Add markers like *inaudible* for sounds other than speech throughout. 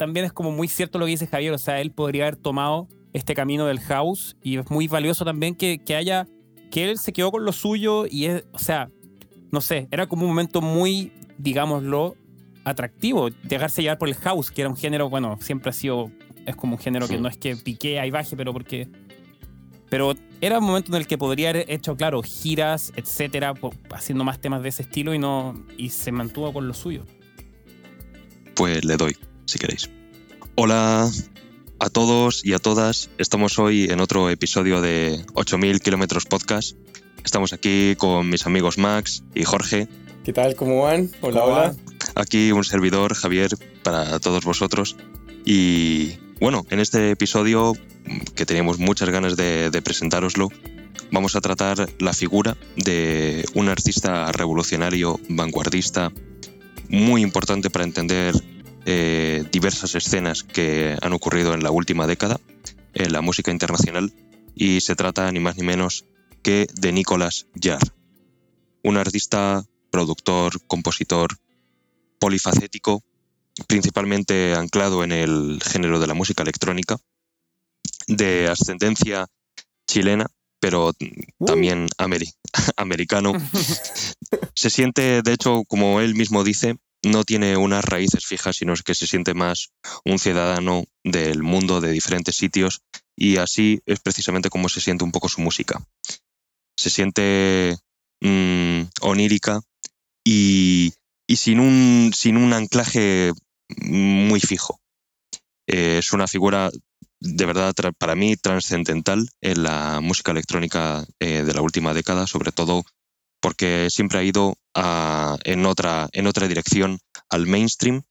también es como muy cierto lo que dice Javier, o sea, él podría haber tomado este camino del house y es muy valioso también que, que haya, que él se quedó con lo suyo y es, o sea, no sé, era como un momento muy, digámoslo, atractivo, dejarse llevar por el house, que era un género, bueno, siempre ha sido, es como un género que no es que pique y baje, pero porque... Pero era un momento en el que podría haber hecho, claro, giras, etcétera, haciendo más temas de ese estilo y no y se mantuvo con lo suyo. Pues le doy, si queréis. Hola a todos y a todas. Estamos hoy en otro episodio de 8000 kilómetros podcast. Estamos aquí con mis amigos Max y Jorge. ¿Qué tal? ¿Cómo van? Hola, hola. Aquí un servidor, Javier, para todos vosotros. Y bueno, en este episodio, que teníamos muchas ganas de, de presentároslo, vamos a tratar la figura de un artista revolucionario, vanguardista, muy importante para entender eh, diversas escenas que han ocurrido en la última década en la música internacional y se trata ni más ni menos que de Nicolas Jarre, un artista, productor, compositor, polifacético, principalmente anclado en el género de la música electrónica, de ascendencia chilena, pero uh. también *laughs* americano. *laughs* se siente, de hecho, como él mismo dice, no tiene unas raíces fijas, sino que se siente más un ciudadano del mundo, de diferentes sitios, y así es precisamente como se siente un poco su música. Se siente mm, onírica y, sin, un, sin un anclaje muy fijo. Eh, es una figura de verdad para mí trascendental en la música electrónica eh, de la última década, sobre todo porque siempre ha ido en, otra, en otra dirección al mainstream,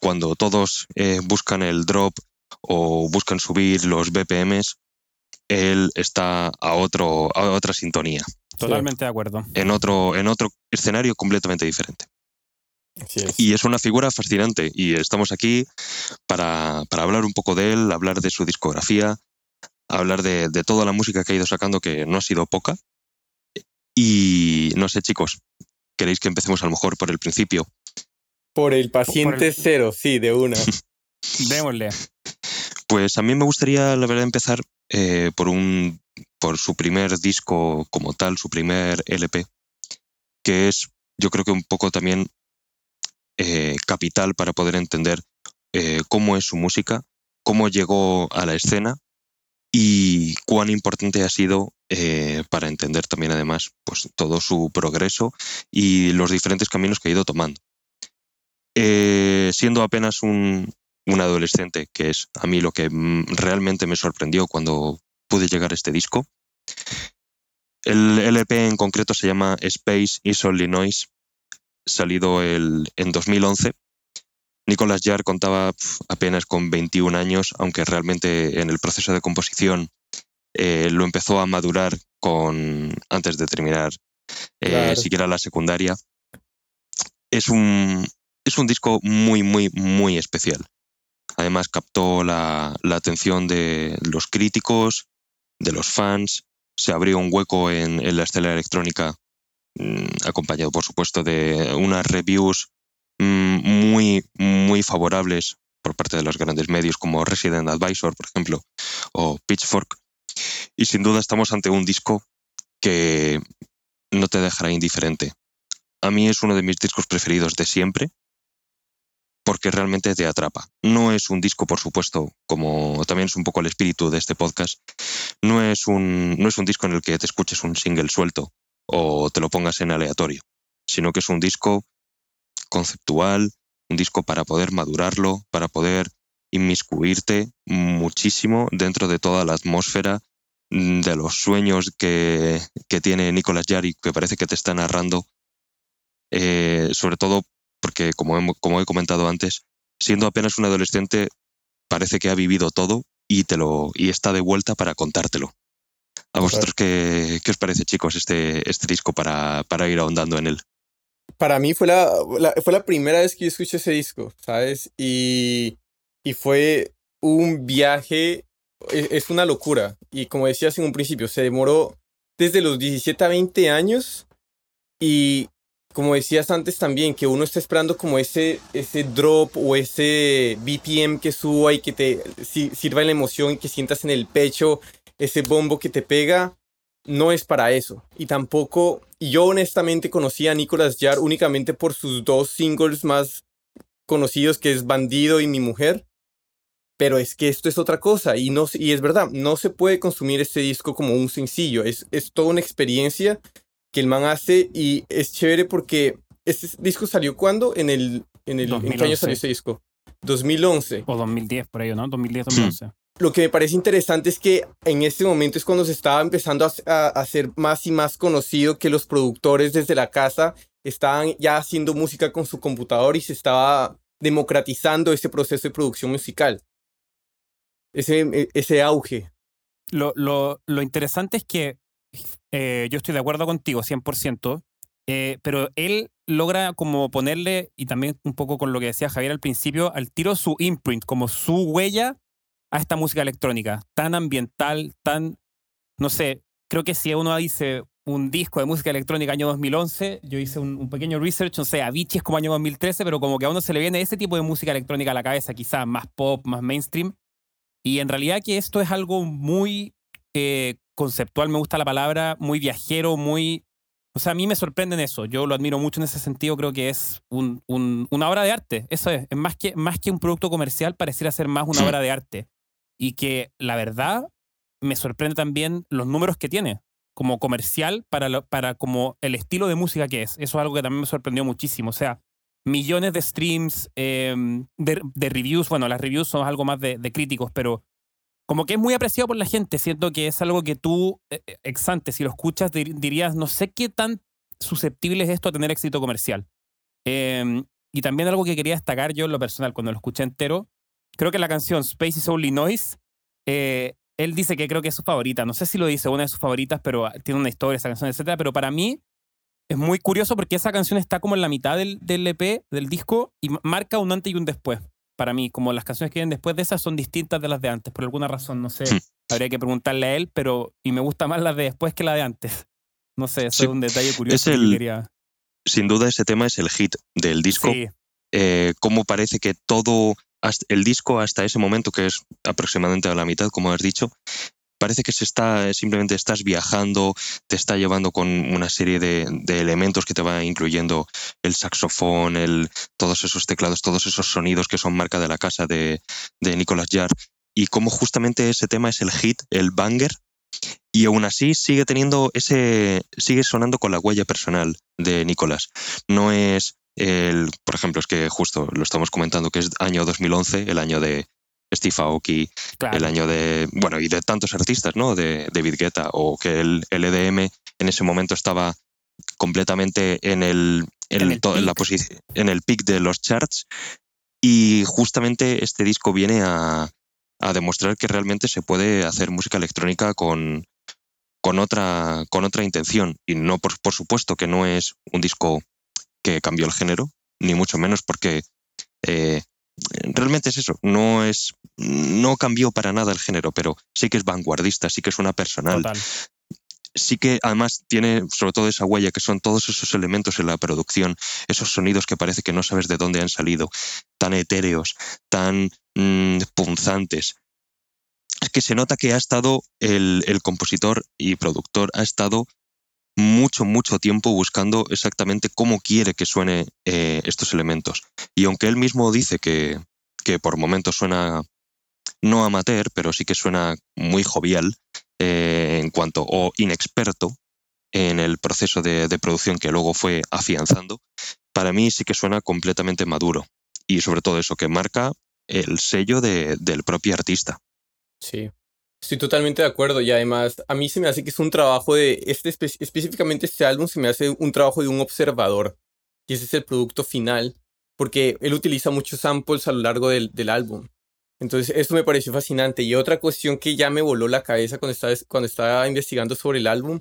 cuando todos eh, buscan el drop o buscan subir los BPMs, él está a, otro, a otra sintonía. Totalmente de acuerdo. En otro, en otro escenario completamente diferente. Y es una figura fascinante y estamos aquí para, para, hablar un poco de él, hablar de su discografía, hablar de, de, toda la música que ha ido sacando, que no ha sido poca. Y no sé, chicos, ¿queréis que empecemos a lo mejor por el principio? Por el paciente cero, sí, de una. *laughs* Démosle. Pues a mí me gustaría, la verdad, empezar eh, por, un, por su primer disco como tal, su primer LP, que es, yo creo que un poco también eh, capital para poder entender eh, cómo es su música, cómo llegó a la escena y cuán importante ha sido eh, para entender también además pues, todo su progreso y los diferentes caminos que ha ido tomando. Eh, siendo apenas un, adolescente, que es a mí lo que realmente me sorprendió cuando pude llegar a este disco, el LP en concreto se llama Space is Only Noise, salido el, en 2011 Nicolas Jarre contaba apenas con 21 años, aunque realmente en el proceso de composición eh, lo empezó a madurar con, antes de terminar eh, siquiera la secundaria. Es un, es un disco muy, muy, muy especial. Además captó la, atención de los críticos, de los fans, se abrió un hueco en, en la escena electrónica, mm, acompañado por supuesto de unas reviews muy, muy favorables por parte de los grandes medios como Resident Advisor, por ejemplo, o Pitchfork. Y sin duda estamos ante un disco que no te dejará indiferente. A mí es uno de mis discos preferidos de siempre porque realmente te atrapa. No es un disco, por supuesto, como también es un poco el espíritu de este podcast, no es un, no es un disco en el que te escuches un single suelto o te lo pongas en aleatorio, sino que es un disco conceptual, un disco para poder madurarlo, para poder inmiscuirte muchísimo dentro de toda la atmósfera mm, de los sueños que, tiene Nicolás Yari, que parece que te está narrando, eh, sobre todo porque, como he, como he comentado antes, siendo apenas un adolescente, parece que ha vivido todo y, te lo, y está de vuelta para contártelo. ¿A vosotros qué, qué os parece, chicos, este, este disco para, para ir ahondando en él? Para mí fue la, fue la primera vez que yo escuché ese disco, ¿sabes? Y, y fue un viaje, es, es, una locura. Y como decías en un principio, se demoró desde los 17 a 20 años y como decías antes también, que uno está esperando como ese, ese drop o ese BPM que suba y que te sirva la emoción y que sientas en el pecho ese bombo que te pega, no es para eso. Y tampoco, yo honestamente conocí a Nicolas Jarre únicamente por sus dos singles más conocidos, que es Bandido y Mi Mujer. Pero es que esto es otra cosa y, no, y es verdad, no se puede consumir este disco como un sencillo, es, es toda una experiencia que el man hace y es chévere porque este disco salió cuando? En el, en el ¿en qué año salió este disco? 2011. O 2010 por ahí, ¿no? 2010, 2011. Lo que me parece interesante es que en este momento es cuando se estaba empezando a, a, ser más y más conocido que los productores desde la casa estaban ya haciendo música con su computador y se estaba democratizando ese proceso de producción musical. Ese, ese auge. Lo, lo, lo interesante es que eh, yo estoy de acuerdo contigo, 100%, eh, pero él logra como ponerle, y también un poco con lo que decía Javier al principio, al tiro su imprint, como su huella a esta música electrónica, tan ambiental, tan, no sé, creo que si uno dice un disco de música electrónica año 2011, yo hice un, pequeño research, no sé, Avicii es como año 2013, pero como que a uno se le viene ese tipo de música electrónica a la cabeza, quizás más pop, más mainstream, y en realidad que esto es algo muy eh, conceptual, me gusta la palabra, muy viajero, muy... O sea, a mí me sorprende en eso. Yo lo admiro mucho en ese sentido. Creo que es un, una obra de arte. Eso es. es más, que, más que un producto comercial, pareciera ser más una obra de arte. Y que la verdad me sorprende también los números que tiene como comercial para, para como el estilo de música que es. Eso es algo que también me sorprendió muchísimo. O sea, millones de streams, em, de, reviews. Bueno, las reviews son algo más de, de críticos, pero como que es muy apreciado por la gente. Siento que es algo que tú, eh, eh, exante, si lo escuchas, dirías, no sé qué tan susceptible es esto a tener éxito comercial. Em, y también algo que quería destacar yo en lo personal, cuando lo escuché entero, creo que la canción Space is Only Noise, eh, él dice que creo que es su favorita. No sé si lo dice una de sus favoritas, pero tiene una historia esa canción, etc. Pero para mí es muy curioso porque esa canción está como en la mitad del, del EP, del disco, y marca un antes y un después para mí, como las canciones que vienen después de esas son distintas de las de antes, por alguna razón, no sé, hmm. habría que preguntarle a él, pero y me gusta más las de después que la de antes. No sé, eso es un detalle curioso es el, quería... Sin duda ese tema es el hit del disco. Sí. Eh, cómo parece que todo, el disco hasta ese momento, que es aproximadamente a la mitad, como has dicho, parece que se está, simplemente estás viajando, te está llevando con una serie de, elementos que te va incluyendo el saxofón, el, todos esos teclados, todos esos sonidos que son marca de la casa de, de Nicolas Jarre. Y cómo justamente ese tema es el hit, el banger, y aún así sigue teniendo ese, sigue sonando con la huella personal de Nicolas. No es el, por ejemplo, es que justo lo estamos comentando que es año 2011, el año de Steve Aoki, el año de, bueno, y de tantos artistas, ¿no? De David Guetta, o que el, EDM en ese momento estaba completamente en el, en, el, la posición, en el pic de los charts. Y justamente este disco viene a, a, demostrar que realmente se puede hacer música electrónica con, con, otra, con otra intención. Y no, por, por supuesto, que no es un disco que cambió el género, ni mucho menos porque eh, realmente es eso, no es no cambió para nada el género, pero sí que es vanguardista, sí que es una personal. Sí que además tiene sobre todo esa huella que son todos esos elementos en la producción, esos sonidos que parece que no sabes de dónde han salido, tan etéreos, tan mm, punzantes. Es que se nota que ha estado el, el compositor y productor, ha estado mucho, mucho tiempo buscando exactamente cómo quiere que suene eh, estos elementos. Y aunque él mismo dice que, que, por momentos suena no amateur, pero sí que suena muy jovial eh, en cuanto, o inexperto en el proceso de, producción que luego fue afianzando, para mí sí que suena completamente maduro. Y sobre todo eso, que marca el sello del propio artista. Sí, Estoy totalmente de acuerdo y además a mí se me hace que es un trabajo de, este específicamente este álbum se me hace un trabajo de un observador y ese es el producto final porque él utiliza muchos samples a lo largo del, del álbum. Entonces eso me pareció fascinante y otra cuestión que ya me voló la cabeza cuando estaba, cuando estaba investigando sobre el álbum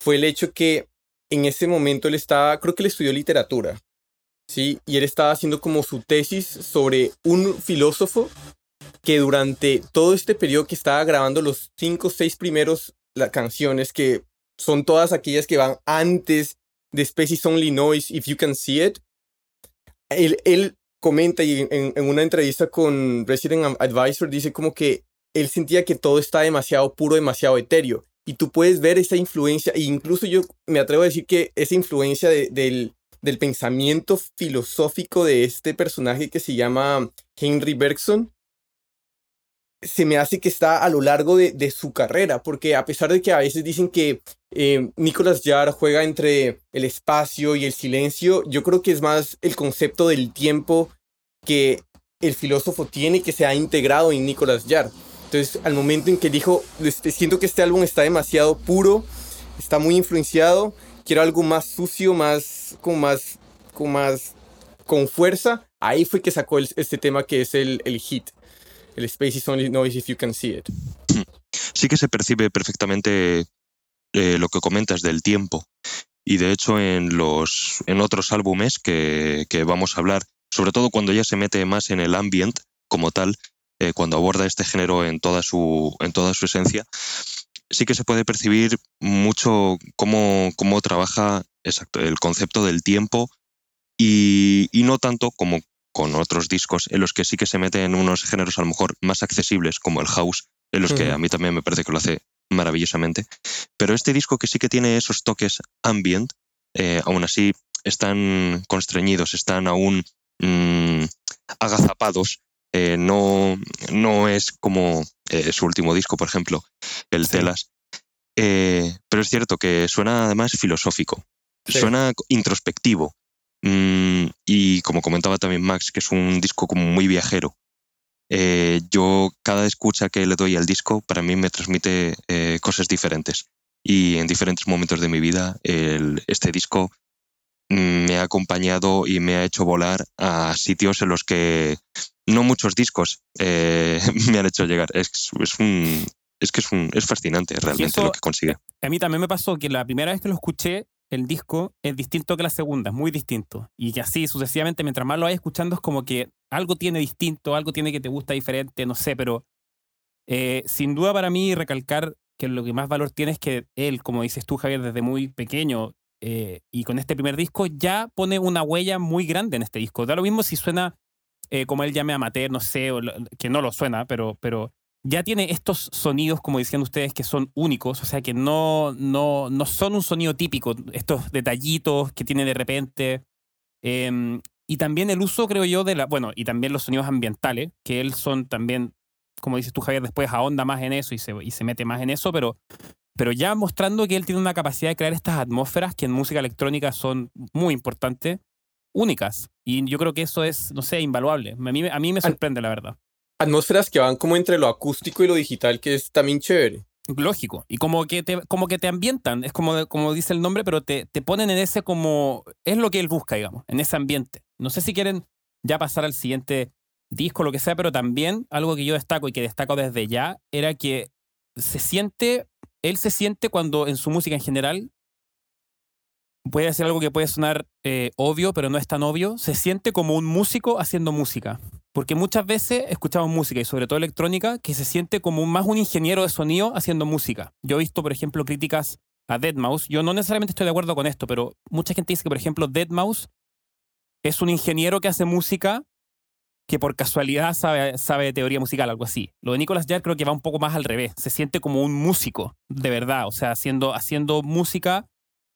fue el hecho que en ese momento él estaba, creo que él estudió literatura, ¿sí? Y él estaba haciendo como su tesis sobre un filósofo que durante todo este periodo que estaba grabando los cinco o seis primeros las canciones, que son todas aquellas que van antes de Species Only Noise If You Can See It. Él, él comenta y en, en, una entrevista con Resident Advisor dice como que él sentía que todo está demasiado puro, demasiado etéreo. Y tú puedes ver esa influencia, e incluso yo me atrevo a decir que esa influencia del, del pensamiento filosófico de este personaje que se llama Henry Bergson, se me hace que está a lo largo de, de, su carrera, porque a pesar de que a veces dicen que eh, Nicolas Jarre juega entre el espacio y el silencio, yo creo que es más el concepto del tiempo que el filósofo tiene que se ha integrado en Nicolas Jarre. Entonces, al momento en que dijo, este, siento que este álbum está demasiado puro, está muy influenciado, quiero algo más sucio, más, con más, con más, con fuerza, ahí fue que sacó este tema que es el, el hit. El Space is only noise if you can see it. Sí que se percibe perfectamente eh, lo que comentas del tiempo. Y de hecho en, los, en otros álbumes que, que, vamos a hablar, sobre todo cuando ya se mete más en el ambient como tal, eh, cuando aborda este género en toda, su, en toda su esencia, sí que se puede percibir mucho cómo, cómo trabaja exacto, el concepto del tiempo y, y, no tanto como con otros discos en los que sí que se mete en unos géneros a lo mejor más accesibles como el house, en los que a mí también me parece que lo hace maravillosamente. Pero este disco que sí que tiene esos toques ambient, eh, aún así están constreñidos, están aún mmm, agazapados. Eh, no, no es como eh, su último disco, por ejemplo, el sí. Telas. pero es cierto que suena además filosófico, sí. suena introspectivo. Mm, y como comentaba también Max, que es un disco como muy viajero. Eh, yo cada escucha que le doy al disco para mí me transmite eh, cosas diferentes. Y en diferentes momentos de mi vida el, este disco me ha acompañado y me ha hecho volar a sitios en los que no muchos discos eh, *laughs* me han hecho llegar. Es, es, un, es que es, un, es fascinante realmente eso, lo que consigue. A mí también me pasó que la primera vez que lo escuché el disco es distinto que la segunda, muy distinto. Y que así sucesivamente, mientras más lo vayas escuchando, es como que algo tiene distinto, algo tiene que te gusta diferente, no sé, pero eh, sin duda para mí recalcar que lo que más valor tiene es que él, como dices tú, Javier, desde muy pequeño eh, y con este primer disco ya pone una huella muy grande en este disco. Da lo mismo si suena eh, como él llame amateur, no sé, que no lo suena, pero ya tiene estos sonidos, como decían ustedes, que son únicos, o sea, que no, no, no son un sonido típico, estos detallitos que tiene de repente. Eh, y también el uso, creo yo, de la. Bueno, y también los sonidos ambientales, que él son también, como dices tú, Javier, después ahonda más en eso y se, y se mete más en eso, pero, pero ya mostrando que él tiene una capacidad de crear estas atmósferas que en música electrónica son muy importantes, únicas. Y yo creo que eso es, no sé, invaluable. A mí, a mí me sorprende, la verdad atmósferas que van como entre lo acústico y lo digital, que es también chévere. Lógico. Y como que te, como que te ambientan, es como, como dice el nombre, pero te, te ponen en ese como. Es lo que él busca, digamos, en ese ambiente. No sé si quieren ya pasar al siguiente disco, lo que sea, pero también algo que yo destaco y que destaco desde ya era que se siente. Él se siente cuando en su música en general puede ser algo que puede sonar eh, obvio, pero no es tan obvio. Se siente como un músico haciendo música. Porque muchas veces escuchamos música, y sobre todo electrónica, que se siente como más un ingeniero de sonido haciendo música. Yo he visto, por ejemplo, críticas a Deadmau5. Yo no necesariamente estoy de acuerdo con esto, pero mucha gente dice que, por ejemplo, Deadmau5 es un ingeniero que hace música que por casualidad sabe, sabe de teoría musical, algo así. Lo de Nicolas Jarre creo que va un poco más al revés. Se siente como un músico, de verdad. O sea, haciendo, haciendo música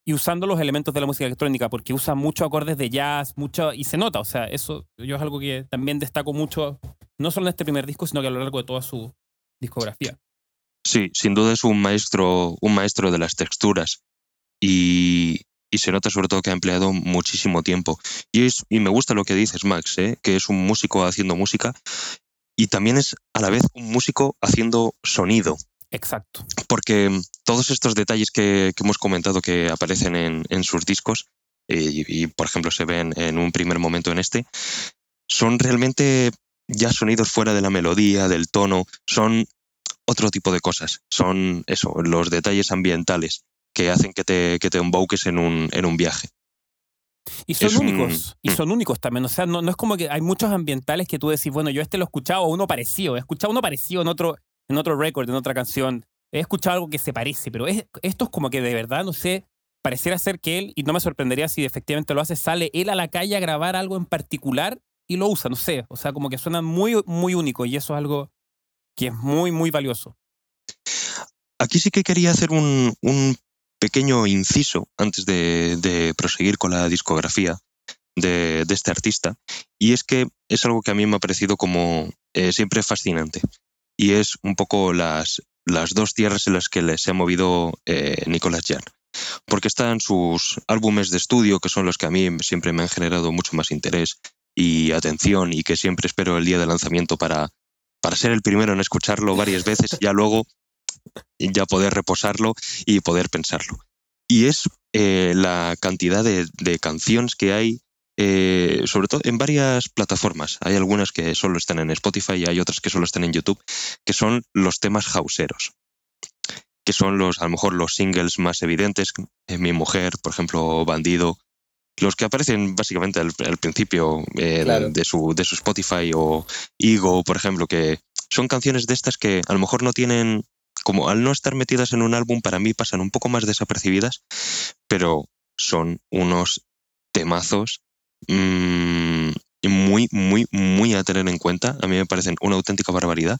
y usando los elementos de la música electrónica, porque usa muchos acordes de jazz, mucho, y se nota, o sea, eso yo es algo que también destaco mucho, no solo en este primer disco, sino que a lo largo de toda su discografía. Sí, sin duda es un maestro, un maestro de las texturas y, y se nota sobre todo que ha empleado muchísimo tiempo. Y, es, y me gusta lo que dices, Max, ¿eh? que es un músico haciendo música y también es a la vez un músico haciendo sonido. Exacto. Porque todos estos detalles que, que hemos comentado que aparecen en, en sus discos, eh, y, y, por ejemplo se ven en un primer momento en este, son realmente ya sonidos fuera de la melodía, del tono, son otro tipo de cosas. Son eso, los detalles ambientales que hacen que te, que te embauques en un, en un viaje. Y son es únicos, un... y son únicos también. O sea, no, no, es como que hay muchos ambientales que tú decís, bueno, yo este lo he escuchado uno parecido, he escuchado uno parecido en otro, en otro record, en otra canción. He escuchado algo que se parece, pero es, esto es como que de verdad, no sé, pareciera ser que él, y no me sorprendería si efectivamente lo hace, sale él a la calle a grabar algo en particular y lo usa, no sé. O sea, como que suena muy, muy único y eso es algo que es muy, muy valioso. Aquí sí que quería hacer un, pequeño inciso antes de, proseguir con la discografía de, este artista, y es que es algo que a mí me ha parecido como eh, siempre fascinante, y es un poco las, las dos tierras en las que se ha movido eh, Nicolas Jan. Porque están sus álbumes de estudio, que son los que a mí siempre me han generado mucho más interés y atención, y que siempre espero el día de lanzamiento para, para ser el primero en escucharlo varias veces, y ya luego ya poder reposarlo y poder pensarlo. Y es eh, la cantidad de, canciones que hay, eh, sobre todo en varias plataformas. Hay algunas que solo están en Spotify y hay otras que solo están en YouTube, que son los temas hauseros que son los, a lo mejor los singles más evidentes, eh, Mi Mujer, por ejemplo, Bandido, los que aparecen básicamente al, principio de, su, de su Spotify o Ego, por ejemplo, que son canciones de estas que a lo mejor no tienen como al no estar metidas en un álbum, para mí pasan un poco más desapercibidas, pero son unos temazos mm, muy, muy, muy a tener en cuenta. A mí me parecen una auténtica barbaridad.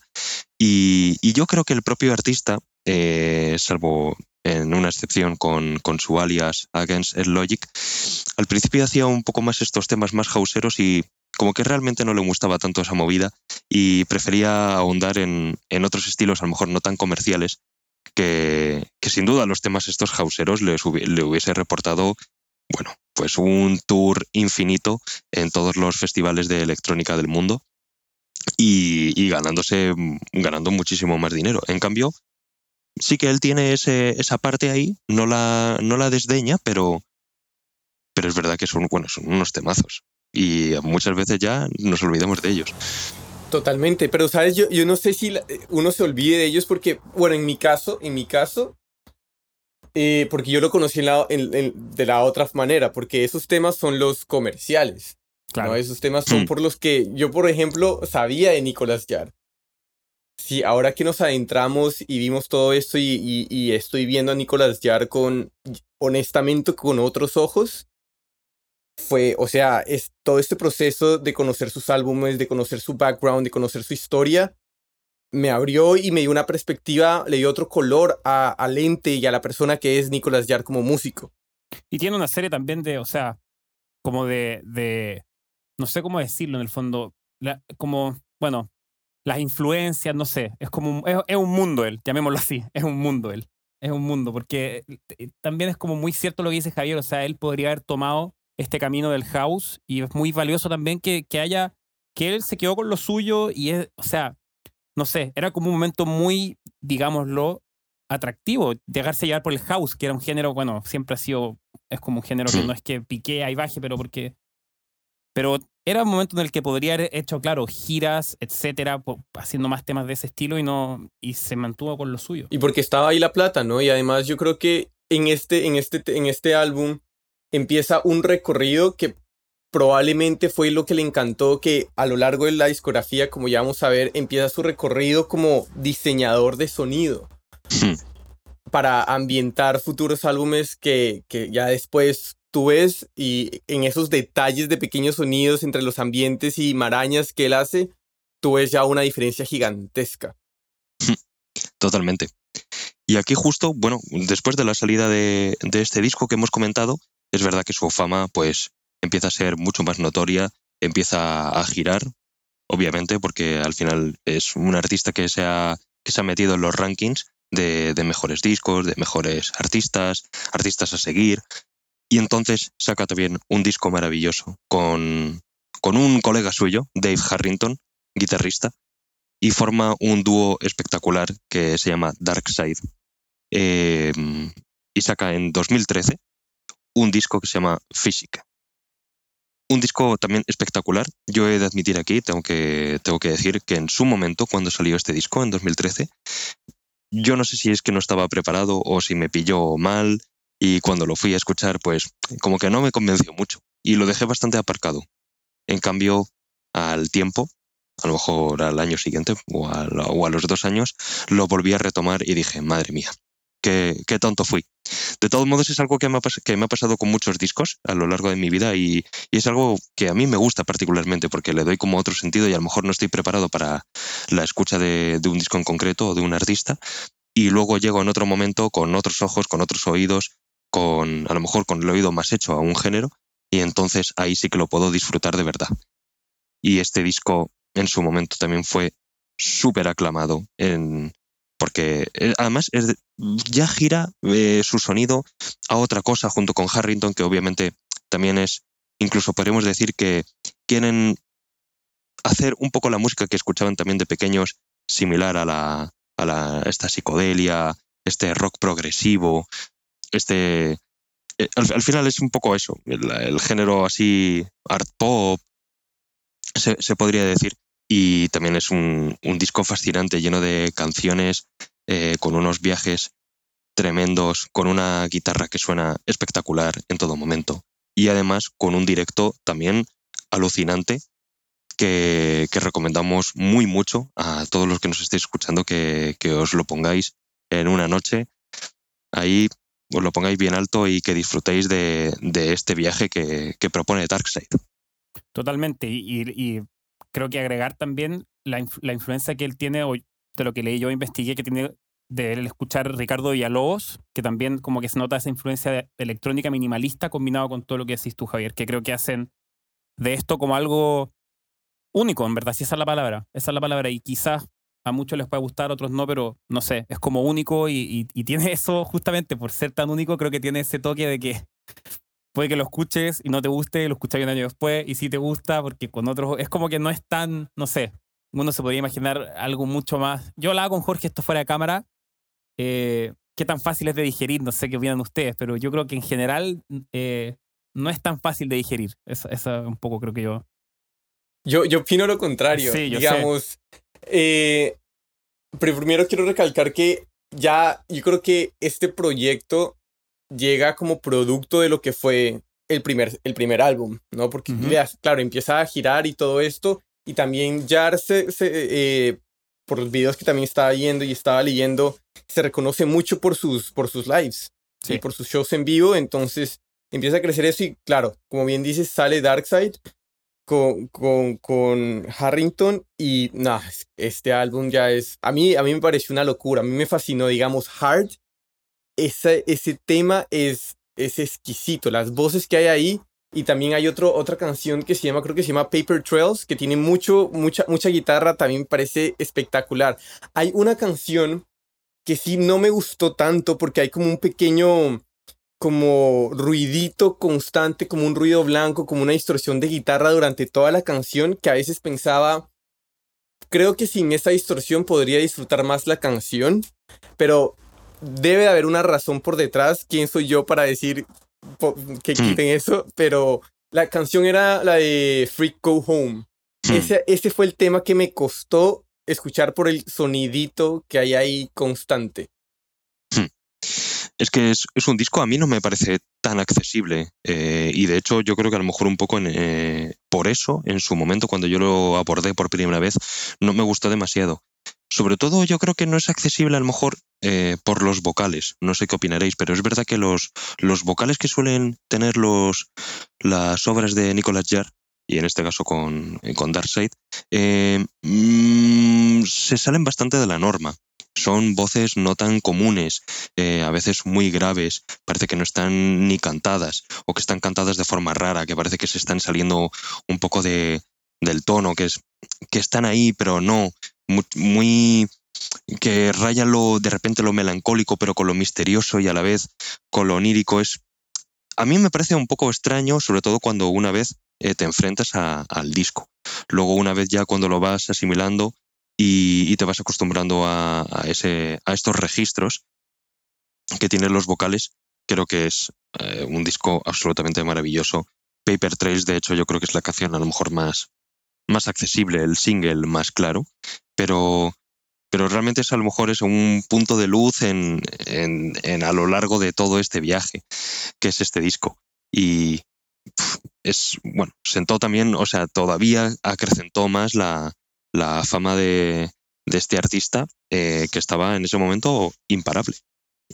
Y, yo creo que el propio artista, eh, salvo en una excepción con, con, su alias Against Logic, al principio hacía un poco más estos temas más hauseros y como que realmente no le gustaba tanto esa movida y prefería ahondar en, otros estilos, a lo mejor no tan comerciales, que, sin duda los temas estos hauseros le hubiese reportado, bueno, pues un tour infinito en todos los festivales de electrónica del mundo y, ganándose, ganando muchísimo más dinero. En cambio, sí que él tiene ese, esa parte ahí, no la, no la desdeña, pero, pero es verdad que son, bueno, son unos temazos y muchas veces ya nos olvidamos de ellos. Totalmente, pero sabes, yo, yo no sé si uno se olvide de ellos porque, bueno, en mi caso, en mi caso, eh, porque yo lo conocí de la otra manera, porque esos temas son los comerciales. Claro. Esos temas son mm. por los que yo, por ejemplo, sabía de Nicolás Yard. Sí, ahora que nos adentramos y vimos todo esto y, y, estoy viendo a Nicolás Yard con, honestamente, con otros ojos, fue, o sea, es todo este proceso de conocer sus álbumes, de conocer su background, de conocer su historia, me abrió y me dio una perspectiva, le dio otro color a, al ente y a la persona que es Nicolas Yard como músico. Y tiene una serie también de, o sea, como de, de no sé cómo decirlo en el fondo, como, bueno, las influencias, no sé, es como, es, es un mundo él, llamémoslo así, *laughs* es un mundo él, es un mundo, porque eh, también es como muy cierto lo que dice Javier, o sea, él podría haber tomado este camino del house y es muy valioso también que, que haya, que él se quedó con lo suyo y es, o sea, no sé, era como un momento muy, digámoslo, atractivo, dejarse llevar por el house, que era un género, bueno, siempre ha sido, es como un género que no es que pique y baje, pero porque, pero era un momento en el que podría haber hecho, claro, giras, etcétera, haciendo más temas de ese estilo y no, y se mantuvo con lo suyo. Y porque estaba ahí la plata, ¿no? Y además yo creo que en este, en este, en este álbum, empieza un recorrido que probablemente fue lo que le encantó, que a lo largo de la discografía, como ya vamos a ver, empieza su recorrido como diseñador de sonido. Hmm. Para ambientar futuros álbumes que, que ya después tú ves y en esos detalles de pequeños sonidos entre los ambientes y marañas que él hace, tú ves ya una diferencia gigantesca. Totalmente. Y aquí justo, bueno, después de la salida de, de, este disco que hemos comentado, es verdad que su fama pues empieza a ser mucho más notoria, empieza a girar, obviamente, porque al final es un artista que se ha, que se ha metido en los rankings de, mejores discos, de mejores artistas, artistas a seguir, y entonces saca también un disco maravilloso con, con un colega suyo, Dave Harrington, guitarrista, y forma un dúo espectacular que se llama Dark Side. Eh, y saca en 2013 un disco que se llama Física. Un disco también espectacular. Yo he de admitir aquí, tengo que, tengo que decir que en su momento, cuando salió este disco, en 2013, yo no sé si es que no estaba preparado o si me pilló mal y cuando lo fui a escuchar, pues como que no me convenció mucho y lo dejé bastante aparcado. En cambio, al tiempo, a lo mejor al año siguiente o a, o a los dos años, lo volví a retomar y dije, madre mía, qué, qué tonto fui. De todos modos, es algo que me, ha, pasado con muchos discos a lo largo de mi vida y, y, es algo que a mí me gusta particularmente porque le doy como otro sentido y a lo mejor no estoy preparado para la escucha de, de un disco en concreto o de un artista. Y luego llego en otro momento con otros ojos, con otros oídos, con a lo mejor con el oído más hecho a un género y entonces ahí sí que lo puedo disfrutar de verdad. Y este disco en su momento también fue súper aclamado en, porque además es, ya gira eh, su sonido a otra cosa junto con Harrington, que obviamente también es, incluso podríamos decir que quieren hacer un poco la música que escuchaban también de pequeños, similar a la, a la esta psicodelia, este rock progresivo, este eh, al, al, final es un poco eso, el, el género así art pop, se, se, podría decir y también es un, disco fascinante, lleno de canciones, eh, con unos viajes tremendos, con una guitarra que suena espectacular en todo momento y además con un directo también alucinante que, recomendamos muy mucho a todos los que nos estéis escuchando que, os lo pongáis en una noche. Ahí os lo pongáis bien alto y que disfrutéis de, de este viaje que, que, propone Darkseid. Totalmente, y, y, creo que agregar también la, la, influencia que él tiene, o de lo que leí yo, investigué, que tiene de él escuchar Ricardo Villalobos, que también como que se nota esa influencia electrónica minimalista combinado con todo lo que decís tú, Javier, que creo que hacen de esto como algo único, en verdad, si esa es la palabra, esa es la palabra, y quizás a muchos les puede gustar, a otros no, pero no sé, es como único y, y, y tiene eso justamente por ser tan único, creo que tiene ese toque de que puede que lo escuches y no te guste, lo escuchas un año después y sí te gusta, porque con otros es como que no es tan, no sé, uno se podría imaginar algo mucho más. Yo hablaba con Jorge esto fuera de cámara, eh, qué tan fácil es de digerir, no sé qué opinan ustedes, pero yo creo que en general eh, no es tan fácil de digerir, eso, eso un poco creo que yo. Yo, yo opino lo contrario, sí, yo digamos. Eh, pero primero quiero recalcar que ya yo creo que este proyecto llega como producto de lo que fue el primer, el primer álbum, ¿no? Porque, uh -huh. claro, empieza a girar y todo esto, y también Jar se, se eh, por los videos que también estaba viendo y estaba leyendo, se reconoce mucho por sus, por sus lives sí. y por sus shows en vivo, entonces empieza a crecer eso y claro, como bien dices, sale Darkseid con, con, con Harrington y nada, este álbum ya es, a mí, a mí me pareció una locura, a mí me fascinó, digamos, Hard ese, ese tema es, es exquisito. Las voces que hay ahí. Y también hay otro, otra canción que se llama, creo que se llama Paper Trails, que tiene mucho, mucha, mucha guitarra, también parece espectacular. Hay una canción que sí no me gustó tanto porque hay como un pequeño, como ruidito constante, como un ruido blanco, como una distorsión de guitarra durante toda la canción, que a veces pensaba, creo que sin esa distorsión podría disfrutar más la canción, pero debe haber una razón por detrás. ¿Quién soy yo para decir que quiten mm. eso? Pero la canción era la de Freak Go Home. Mm. Ese, ese fue el tema que me costó escuchar por el sonidito que hay ahí constante. Mm. Es que es, es, un disco a mí no me parece tan accesible eh, y de hecho yo creo que a lo mejor un poco en, eh, por eso en su momento cuando yo lo abordé por primera vez no me gustó demasiado sobre todo yo creo que no es accesible a lo mejor eh, por los vocales. No sé qué opinaréis, pero es verdad que los, los vocales que suelen tener los, las obras de Nicolas Jarre, y en este caso con, con Darkseid, eh, mmm, se salen bastante de la norma. Son voces no tan comunes, eh, a veces muy graves, parece que no están ni cantadas, o que están cantadas de forma rara, que parece que se están saliendo un poco de, del tono, que, es, que están ahí, pero no, muy, muy que raya lo, de repente lo melancólico, pero con lo misterioso y a la vez con lo onírico. Es, a mí me parece un poco extraño, sobre todo cuando una vez eh, te enfrentas a, al disco. Luego, una vez ya cuando lo vas asimilando y, te vas acostumbrando a, a, ese, a estos registros que tienen los vocales, creo que es eh, un disco absolutamente maravilloso. Paper Trails, de hecho, yo creo que es la canción a lo mejor más, más accesible, el single más claro, pero, pero realmente es a lo mejor es un punto de luz en, en, a lo largo de todo este viaje, que es este disco. Y es, bueno, sentó también, o sea, todavía acrecentó más la, la fama de, de este artista eh, que estaba en ese momento imparable.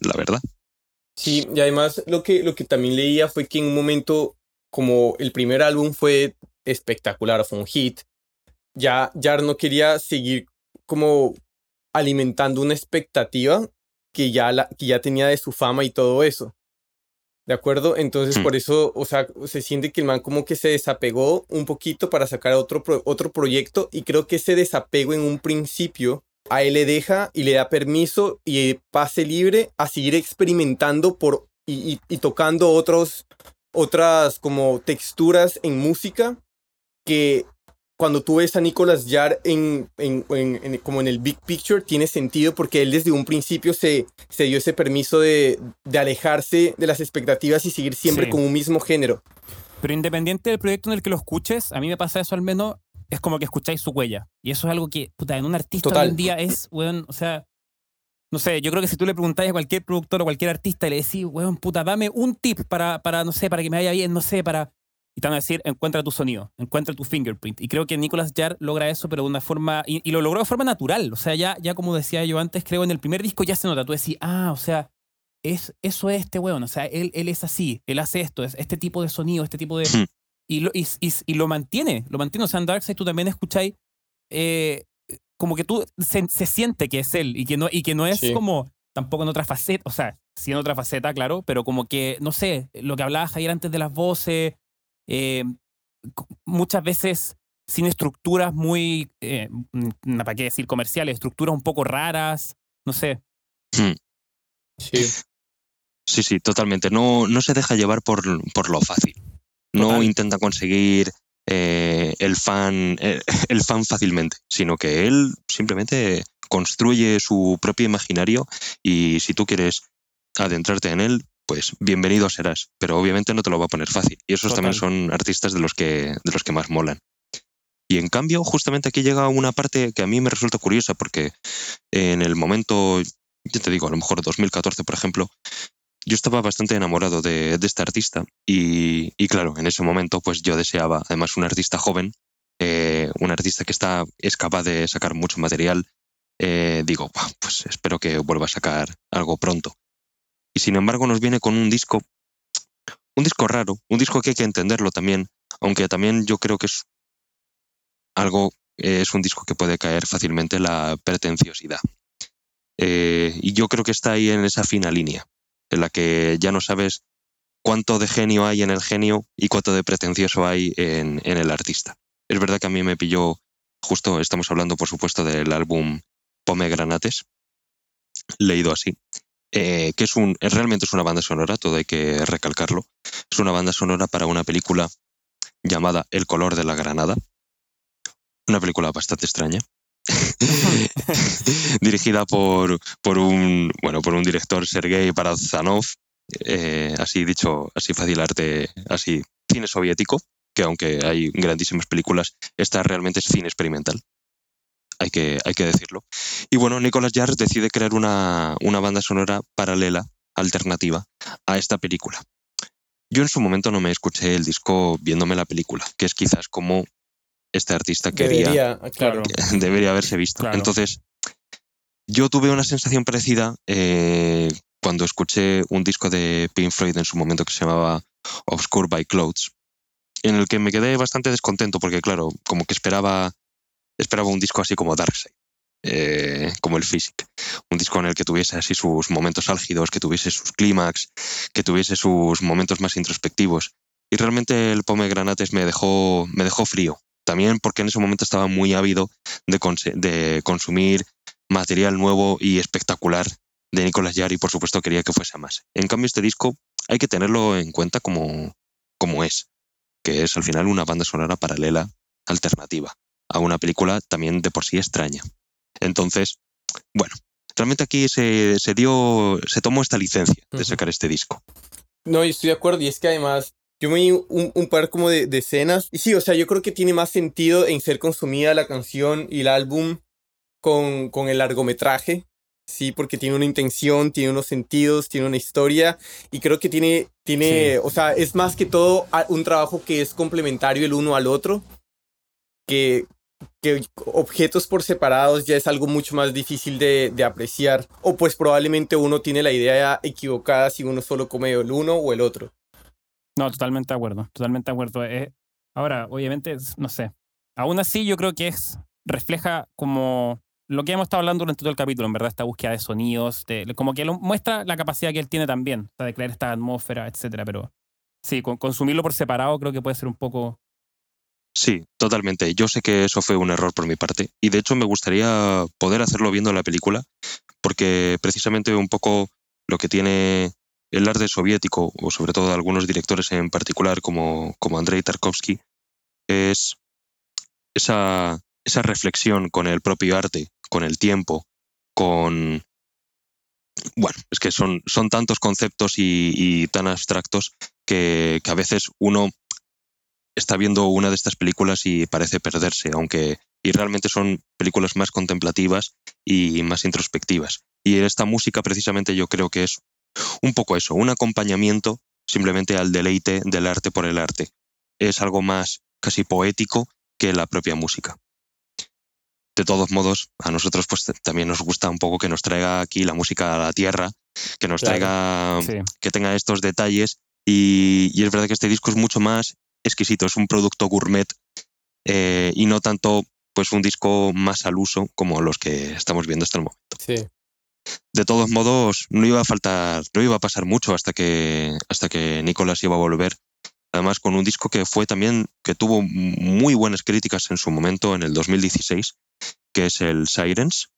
la verdad. Sí, y además lo que, lo que también leía fue que en un momento, como el primer álbum fue espectacular, fue un hit, ya Jar no quería seguir como alimentando una expectativa que ya, la, que ya tenía de su fama y todo eso. ¿De acuerdo? Entonces, Hmm. por eso, o sea, se siente que el man como que se desapegó un poquito para sacar otro, pro- otro proyecto y creo que ese desapego en un principio a él le deja y le da permiso y pase libre a seguir experimentando por, y, y- y tocando otros, otras como texturas en música que cuando tú ves a Nicolas Jar en, en- en- como en el big picture tiene sentido porque él desde un principio se, se dio ese permiso de, de alejarse de las expectativas y seguir siempre Sí. con un mismo género. Pero independiente del proyecto en el que lo escuches, a mí me pasa eso al menos, es como que escucháis su huella. Y eso es algo que, puta, en un artista Total. hoy en día es, weón, o sea, no sé, yo creo que si tú le preguntáis a cualquier productor o cualquier artista y le decís, weón, puta, dame un tip para, para, no sé, para que me vaya bien, no sé, para... Y te van a decir, encuentra tu sonido, encuentra tu fingerprint. Y creo que Nicolas Jar logra eso, pero de una forma, y, y lo logró de forma natural. O sea, ya, ya como decía yo antes, creo en el primer disco ya se nota. Tú decís, ah, o sea, es, eso es este weón. O sea, él, él es así, él hace esto, es este tipo de sonido, este tipo de... Hmm. Y lo, y, y- y lo mantiene, lo mantiene. O sea, en Darkseid tú también escucháis eh, como que tú se, se siente que es él y que no, y que no es Sí. como tampoco en otra faceta, o sea, sí en otra faceta, claro, pero como que, no sé, lo que hablaba Javier antes de las voces, eh, muchas veces sin estructuras muy, eh, mm, ¿para qué decir comerciales? Estructuras un poco raras, no sé. Sí. Sí, sí, totalmente. No, no se deja llevar por, por lo fácil. No Total. intenta conseguir eh, el, fan, eh, *laughs* el fan fácilmente, sino que él simplemente construye su propio imaginario y si tú quieres adentrarte en él, pues bienvenido serás. Pero obviamente no te lo va a poner fácil. Y esos también son artistas de los que, de los que más molan. Y en cambio, justamente aquí llega una parte que a mí me resulta curiosa, porque en el momento, yo te digo, a lo mejor 2014, por ejemplo, yo estaba bastante enamorado de, de este artista y, y claro, en ese momento pues yo deseaba, además un artista joven, eh, un artista que está, es capaz de sacar mucho material, eh, digo, "Buah, pues espero que vuelva a sacar algo pronto. Y sin embargo nos viene con un disco, un disco raro, un disco que hay que entenderlo también, aunque también yo creo que es algo, eh, es un disco que puede caer fácilmente en la pretenciosidad. Eh, y yo creo que está ahí en esa fina línea en la que ya no sabes cuánto de genio hay en el genio y cuánto de pretencioso hay en, en el artista. Es verdad que a mí me pilló, justo estamos hablando por supuesto del álbum Pomegranates, leído así, eh, que es un, realmente es una banda sonora, todo hay que recalcarlo. Es una banda sonora para una película llamada El color de la granada, una película bastante extraña. *laughs* dirigida por, por un bueno por un director Sergei Barazanov eh, así dicho así fácil arte así cine soviético que aunque hay grandísimas películas esta realmente es cine experimental hay que hay que decirlo y bueno Nicolas Jarre decide crear una, una banda sonora paralela alternativa a esta película yo en su momento no me escuché el disco viéndome la película que es quizás como este artista quería Debería, claro. *laughs* debería haberse visto. Claro. Entonces, yo tuve una sensación parecida eh, cuando escuché un disco de Pink Floyd en su momento que se llamaba Obscure by Clouds, en el que me quedé bastante descontento porque, claro, como que esperaba, esperaba un disco así como Darkseid, eh, como el Physic. Un disco en el que tuviese así sus momentos álgidos, que tuviese sus clímax, que tuviese sus momentos más introspectivos. Y realmente el Pomegranates me dejó, me dejó frío. También porque en ese momento estaba muy ávido de, conse- de consumir material nuevo y espectacular de Nicolas Jarre y por supuesto quería que fuese más. En cambio este disco hay que tenerlo en cuenta como, como es, que es al final una banda sonora paralela alternativa a una película también de por sí extraña. Entonces, bueno, realmente aquí se, se dio, se tomó esta licencia de sacar este disco. No, yo estoy de acuerdo. Y es que además, yo me di un, un par como de, de escenas. Y sí, o sea, yo creo que tiene más sentido en ser consumida la canción y el álbum con, con el largometraje. Sí, porque tiene una intención, tiene unos sentidos, tiene una historia. Y creo que tiene, tiene, Sí. o sea, es más que todo a- un trabajo que es complementario el uno al otro. Que, que objetos por separados ya es algo mucho más difícil de, de, apreciar. O pues probablemente uno tiene la idea equivocada si uno solo come el uno o el otro. No, totalmente de acuerdo, totalmente de acuerdo. Eh, ahora, obviamente, no sé. Aún así, yo creo que es refleja como lo que hemos estado hablando durante todo el capítulo, en verdad, esta búsqueda de sonidos, como que lo, muestra la capacidad que él tiene también, de crear esta atmósfera, etcétera. Pero sí, con, consumirlo por separado creo que puede ser un poco Sí, totalmente. Yo sé que eso fue un error por mi parte y de hecho me gustaría poder hacerlo viendo la película porque precisamente un poco lo que tiene el arte soviético o sobre todo algunos directores en particular como, como Andrei Tarkovsky es esa, esa reflexión con el propio arte, con el tiempo, con... Bueno, es que son, son tantos conceptos y, tan abstractos que, que a veces uno está viendo una de estas películas y parece perderse, aunque y realmente son películas más contemplativas y más introspectivas. Y esta música precisamente yo creo que es un poco eso, un acompañamiento simplemente al deleite del arte por el arte. Es algo más casi poético que la propia música. De todos modos, a nosotros pues también nos gusta un poco que nos traiga aquí la música a la tierra, que nos traiga, que tenga estos detalles y, y, es verdad que este disco es mucho más exquisito, es un producto gourmet eh, y no tanto pues un disco más al uso como los que estamos viendo hasta el momento. Sí. De todos modos, no iba a faltar, no iba a pasar mucho hasta que, hasta que Nicolás iba a volver. Además, con un disco que fue también, que tuvo muy buenas críticas en su momento, en el 2016, que es el Sirens.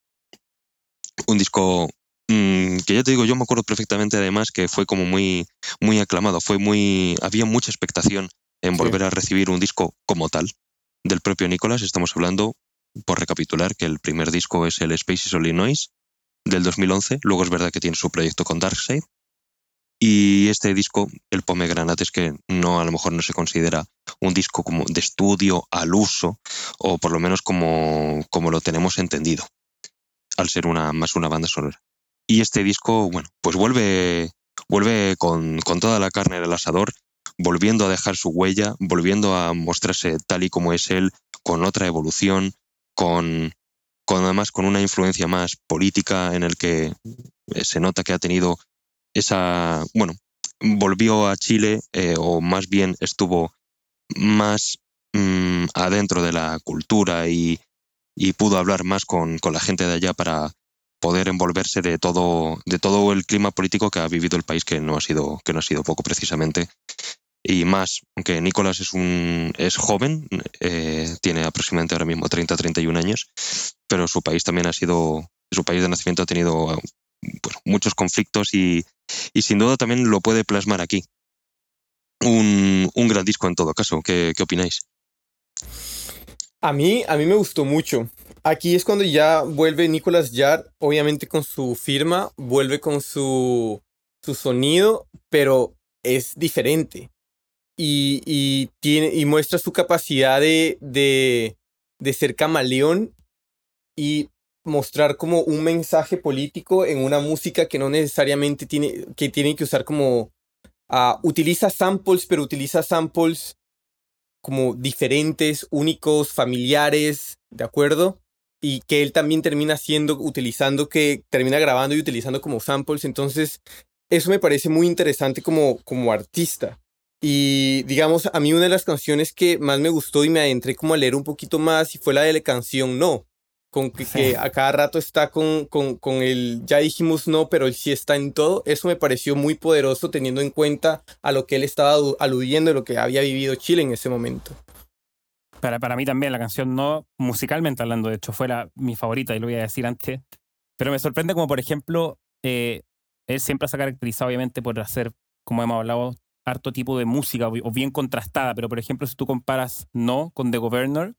Un disco mm, que ya te digo, yo me acuerdo perfectamente además que fue como muy, muy aclamado, fue muy, había mucha expectación en volver a recibir un disco como tal del propio Nicolás. Estamos hablando, por recapitular, que el primer disco es el Spaces Only Noise del 2011. Luego es verdad que tiene su proyecto con Darkseid. Y este disco, el Pomegranate, es que no, a lo mejor no se considera un disco como de estudio al uso, o por lo menos como, como lo tenemos entendido, al ser una, más una banda sonora. Y este disco, bueno, pues vuelve, vuelve con, con toda la carne del asador volviendo a dejar su huella, volviendo a mostrarse tal y como es él, con otra evolución, con, con además con una influencia más política en el que eh, se nota que ha tenido esa, bueno, volvió a Chile eh, o más bien estuvo más mm, adentro de la cultura y, pudo hablar más con, con, la gente de allá para poder envolverse de todo, de todo el clima político que ha vivido el país, que no ha sido, que no ha sido poco precisamente y más, aunque Nicolás es, un, es joven, eh, tiene aproximadamente ahora mismo 30-31 años, pero su país también ha sido, su país de nacimiento ha tenido muchos conflictos y, y, sin duda también lo puede plasmar aquí. Un, un gran disco en todo caso, ¿qué, qué opináis? A mí, a mí me gustó mucho. Aquí es cuando ya vuelve Nicolás Yard, obviamente con su firma, vuelve con su, su sonido, pero es diferente y, tiene, y muestra su capacidad de, de, de ser camaleón y mostrar como un mensaje político en una música que no necesariamente tiene que, tiene que usar como uh, utiliza samples pero utiliza samples como diferentes únicos familiares de acuerdo y que él también termina haciendo utilizando que termina grabando y utilizando como samples. Entonces eso me parece muy interesante como como artista y digamos, a mí una de las canciones que más me gustó y me adentré como a leer un poquito más y fue la de la canción No, con que, a cada rato está con, con, con, el, ya dijimos no, pero él sí está en todo. Eso me pareció muy poderoso teniendo en cuenta a lo que él estaba aludiendo, lo que había vivido Chile en ese momento. Para, para mí también la canción No, musicalmente hablando, de hecho, fue mi favorita y lo voy a decir antes. Pero me sorprende como, por ejemplo, eh, él siempre se ha caracterizado obviamente por hacer, como hemos hablado, harto tipo de música o bien contrastada, pero por ejemplo, si tú comparas No con The Governor,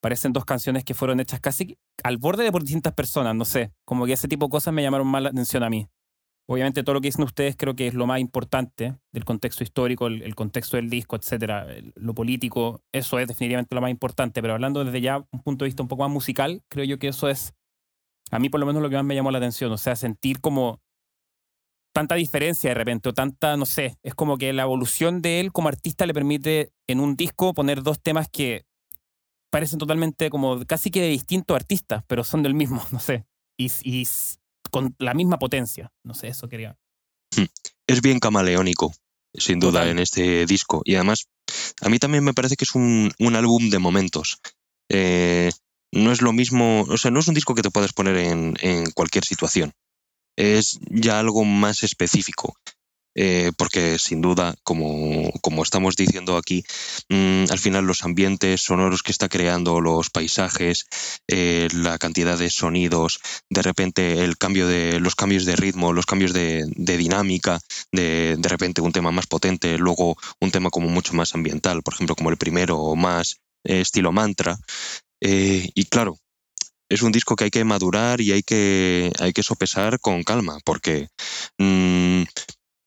parecen dos canciones que fueron hechas casi al borde de por distintas personas, no sé, como que ese tipo de cosas me llamaron más la atención a mí. Obviamente todo lo que dicen ustedes creo que es lo más importante del contexto histórico, el, contexto del disco, etcétera, lo político, eso es definitivamente lo más importante, pero hablando desde ya un punto de vista un poco más musical, creo yo que eso es, a mí por lo menos lo que más me llamó la atención, o sea, sentir como tanta diferencia de repente, o tanta, no sé, es como que la evolución de él como artista le permite en un disco poner dos temas que parecen totalmente como casi que de distintos artistas, pero son del mismo, *laughs* no sé. Y, y con la misma potencia. No sé, eso quería. Hmm. Es bien camaleónico, sin duda, en este disco. Y además, a mí también me parece que es un, un álbum de momentos. Eh, no es lo mismo, o sea, no es un disco que te puedes poner en, en cualquier situación. Es ya algo más específico. Eh, porque sin duda, como, como estamos diciendo aquí, mm, al final los ambientes sonoros que está creando, los paisajes, eh, la cantidad de sonidos, de repente el cambio de, los cambios de ritmo, los cambios de, dinámica, de, de repente un tema más potente, luego un tema como mucho más ambiental, por ejemplo, como el primero, o más eh, estilo mantra. y claro, es un disco que hay que madurar y hay que, hay que sopesar con calma, porque mm,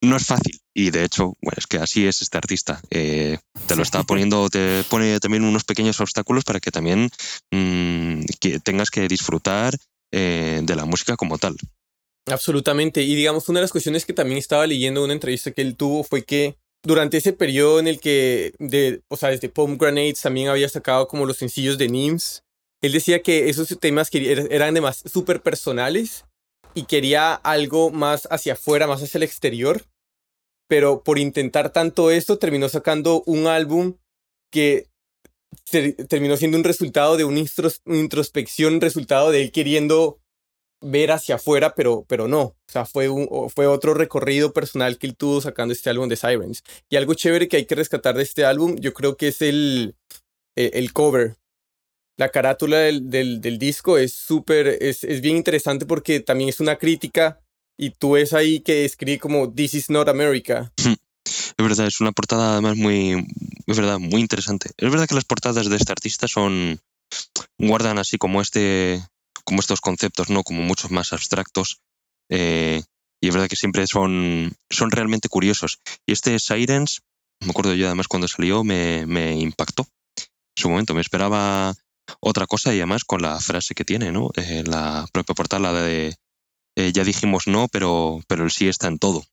no es fácil. Y de hecho, bueno, es que así es este artista. Eh, te lo está *laughs* poniendo, te pone también unos pequeños obstáculos para que también mm, que tengas que disfrutar eh, de la música como tal. Absolutamente. Y digamos, una de las cuestiones que también estaba leyendo en una entrevista que él tuvo fue que durante ese periodo en el que, de, o sea, desde Grenades también había sacado como los sencillos de NIMS, él decía que esos temas eran demás súper personales y quería algo más hacia afuera, más hacia el exterior. Pero por intentar tanto esto, terminó sacando un álbum que terminó siendo un resultado de una introspección, resultado de él queriendo ver hacia afuera, pero, pero no. O sea, fue, fue otro recorrido personal que él tuvo sacando este álbum de Sirens. Y algo chévere que hay que rescatar de este álbum, yo creo que es el, el cover la carátula del, del, disco es súper, es, es, bien interesante porque también es una crítica y tú ves ahí que escribe como This is not America. Es verdad, es una portada además muy, es verdad, muy interesante. Es verdad que las portadas de este artista son, guardan así como este, como estos conceptos, ¿no? Como muchos más abstractos. Eh, y es verdad que siempre son, son realmente curiosos. Y este Sirens, me acuerdo yo además cuando salió, me, me impactó. En su momento me esperaba otra cosa y además con la frase que tiene, ¿no? Eh, la propia portada de eh, ya dijimos no, pero, pero el sí está en todo.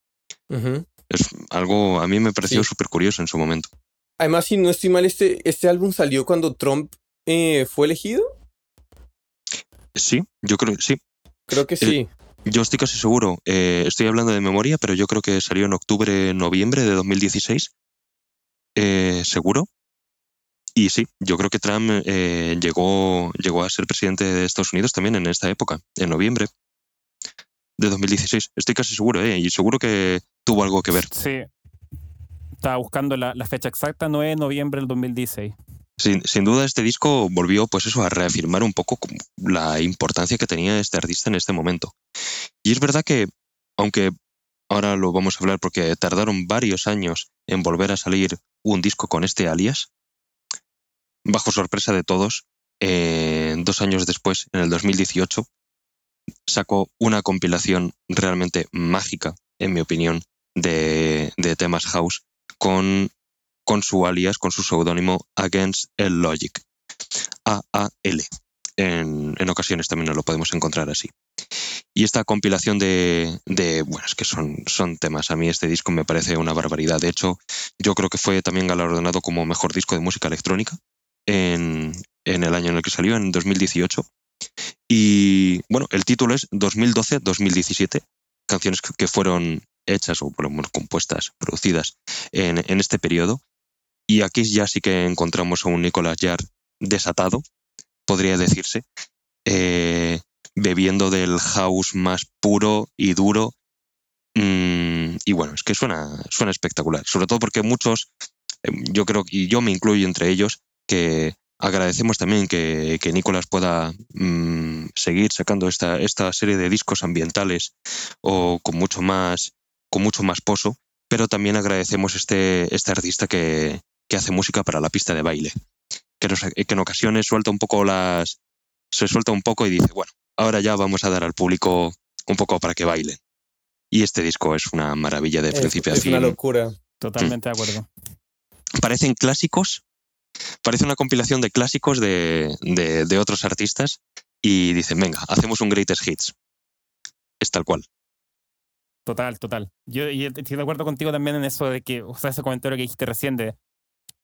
Es algo, a mí me pareció súper curioso en su momento. Además, si no estoy mal, este, este álbum salió cuando Trump eh, fue elegido. Sí, yo creo que sí. Creo que sí. yo estoy casi seguro, estoy hablando de memoria, pero yo creo que salió en octubre, noviembre de 2016. seguro. Y sí, yo creo que Trump eh, llegó, llegó a ser presidente de Estados Unidos también en esta época, en noviembre de 2016. Estoy casi seguro, ¿eh? Y seguro que tuvo algo que ver. Sí. Estaba buscando la, fecha exacta, 9 de noviembre del 2016. Sin, sin, duda este disco volvió pues eso a reafirmar un poco la importancia que tenía este artista en este momento. Y es verdad que, aunque ahora lo vamos a hablar porque tardaron varios años en volver a salir un disco con este alias, bajo sorpresa de todos, eh, dos años después, en el 2018, sacó una compilación realmente mágica, en mi opinión, de, temas house con, con su alias, con su seudónimo Against el Logic. A-A-L. En, en, ocasiones también nos lo podemos encontrar así. Y esta compilación de, de, bueno, es que son, son temas. A mí este disco me parece una barbaridad. De hecho, yo creo que fue también galardonado como mejor disco de música electrónica en, el año en el que salió, en 2018. Y bueno, el título es 2012-2017, canciones que fueron hechas o por compuestas, producidas en, este periodo. Y aquí ya sí que encontramos a un Nicolas Jarre desatado, podría decirse, eh, bebiendo del house más puro y duro. Mm, y bueno, es que suena, suena espectacular, sobre todo porque muchos, em, yo creo, y yo me incluyo entre ellos, que agradecemos también que, que Nicolás pueda mm, seguir sacando esta, esta serie de discos ambientales o con mucho más, con mucho más pozo, pero también agradecemos este, este artista que, que hace música para la pista de baile, que, que en ocasiones suelta un poco las... se suelta un poco y dice, bueno, ahora ya vamos a dar al público un poco para que bailen. Y este disco es una maravilla de principio a fin. Es una locura. Totalmente de acuerdo. Parecen clásicos, parece una compilación de clásicos de, de, otros artistas y dicen, venga, hacemos un greatest hits. Es tal cual. Total, total. Yo, estoy de acuerdo contigo también en eso de que, o sea, ese comentario que dijiste recién de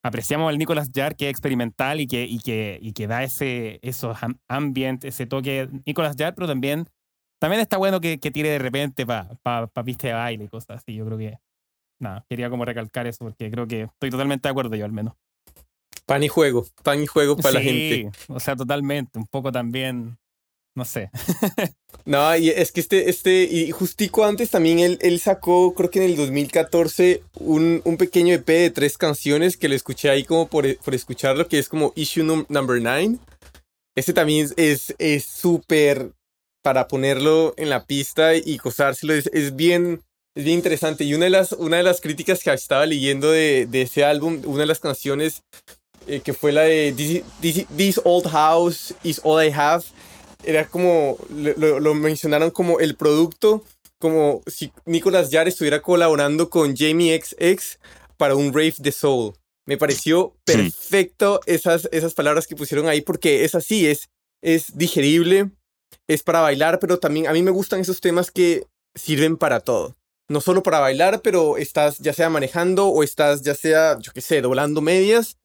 apreciamos al Nicolas Jar que es experimental y que, y que, y que da ese esos ambient, ese toque Nicolas Jar, pero también, también está bueno que, que tire de repente para pa, pa de baile y cosas así. Yo creo que, nada, quería como recalcar eso porque creo que estoy totalmente de acuerdo yo al menos. Pan y juego, pan y juego para la gente. O sea, totalmente, un poco también no sé. *laughs* no, y es que este, este, y justico antes también él, él sacó, creo que en el 2014, un, un, pequeño EP de tres canciones que lo escuché ahí como por, por escucharlo, que es como Issue Number 9. Este también es súper para ponerlo en la pista y gozárselo, es, es, bien... Es bien interesante. Y una de las, una de las críticas que estaba leyendo de, de ese álbum, una de las canciones eh, que fue la de this, this, Old House is All I Have, era como, lo, mencionaron como el producto, como si Nicolas Jar estuviera colaborando con Jamie XX para un rave de soul. Me pareció perfecto esas, esas palabras que pusieron ahí porque es así, es, es digerible, es para bailar, pero también a mí me gustan esos temas que sirven para todo. No solo para bailar, pero estás ya sea manejando o estás ya sea, yo qué sé, doblando medias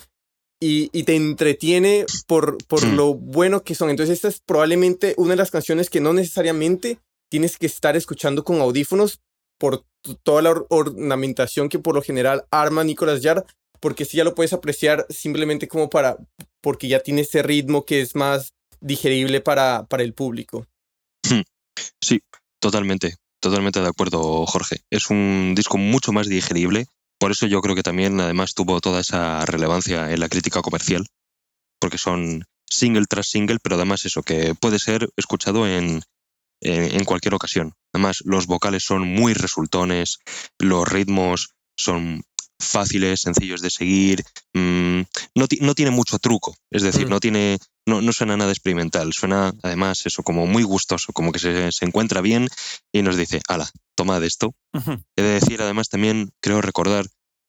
y, te entretiene por, por lo bueno que son. Entonces esta es probablemente una de las canciones que no necesariamente tienes que estar escuchando con audífonos por toda la ornamentación que por lo general arma Nicolas Yard, porque si ya lo puedes apreciar simplemente como para, porque ya tiene ese ritmo que es más digerible para, para el público. Hmm. Sí, totalmente, totalmente de acuerdo, Jorge. Es un disco mucho más digerible por eso yo creo que también además tuvo toda esa relevancia en la crítica comercial, porque son single tras single, pero además eso, que puede ser escuchado en, en, cualquier ocasión. Además, los vocales son muy resultones, los ritmos son fáciles, sencillos de seguir, mm, no, no, tiene mucho truco, es decir, mm. no tiene, no, no, suena nada experimental, suena además eso como muy gustoso, como que se, se encuentra bien y nos dice, ala, toma de esto. He de decir además también, creo recordar,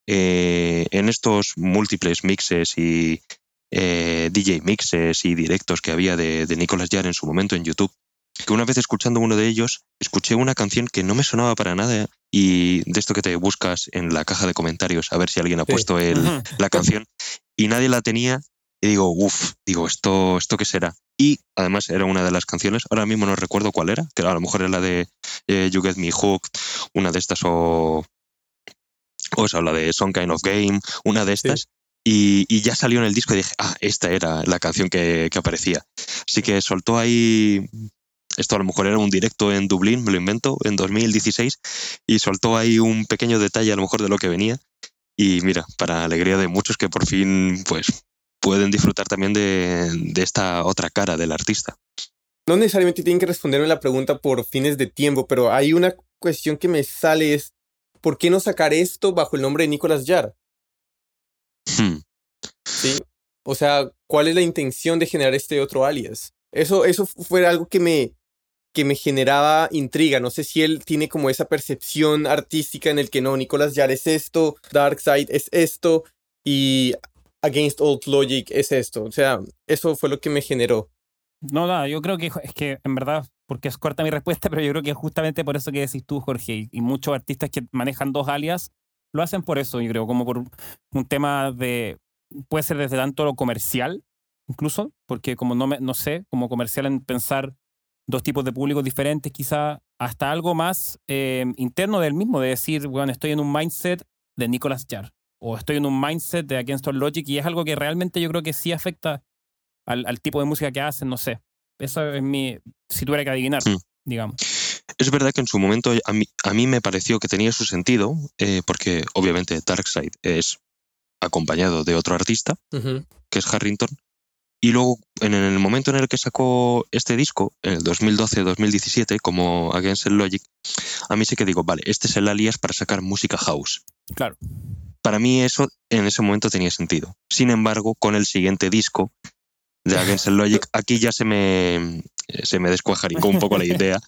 eh, en estos múltiples mixes y eh, DJ mixes y directos que había de, de Nicolas Jar en su momento en YouTube, que una vez escuchando uno de ellos, escuché una canción que no me sonaba para nada y de esto que te buscas en la caja de comentarios a ver si alguien ha puesto el, la canción y nadie la tenía y digo, uff, digo, ¿esto, ¿esto qué será? Y además era una de las canciones, ahora mismo no recuerdo cuál era, que a lo mejor era la de eh, You Get Me Hooked, una de estas o... O sea, la de Some Kind of Game, una de estas. Y, y, ya salió en el disco y dije, ah, esta era la canción que, que aparecía. Así que soltó ahí esto a lo mejor era un directo en Dublín, me lo invento, en 2016, y soltó ahí un pequeño detalle a lo mejor de lo que venía. Y mira, para alegría de muchos que por fin pues pueden disfrutar también de, de esta otra cara del artista. No necesariamente tienen que responderme la pregunta por fines de tiempo, pero hay una cuestión que me sale es, ¿por qué no sacar esto bajo el nombre de Nicolas Jar? Hmm. Sí. O sea, ¿cuál es la intención de generar este otro alias? Eso, eso fue algo que me, que me generaba intriga. No sé si él tiene como esa percepción artística en el que no, Nicolas Jar es esto, Darkseid es esto y Against Old Logic es esto. O sea, eso fue lo que me generó. No, no, yo creo que es que en verdad, porque es corta mi *laughs* respuesta, pero yo creo que justamente por eso que decís tú, Jorge, y, muchos artistas que manejan dos alias lo hacen por eso, yo creo, como por un tema de, puede ser desde tanto lo comercial, incluso, porque como no, me, no sé, como comercial en pensar dos tipos de públicos diferentes, quizá hasta algo más eh, interno del mismo, de decir, bueno, estoy en un mindset de Nicolas Jar o estoy en un mindset de Against All Logic y es algo que realmente yo creo que sí afecta al, al tipo de música que hacen, no sé. Eso es mi, si tuviera que adivinar, mm. digamos. Es verdad que en su momento a mí, a mí me pareció que tenía su sentido, eh, porque obviamente Darkseid es acompañado de otro artista, que es Harrington, y luego, en el momento en el que sacó este disco, en el 2012-2017, como Against Logic, a mí sí que digo, vale, este es el alias para sacar música house. Claro. Para mí eso en ese momento tenía sentido. Sin embargo, con el siguiente disco de Against Logic, *laughs* aquí ya se me, se me descuajaricó un poco la idea.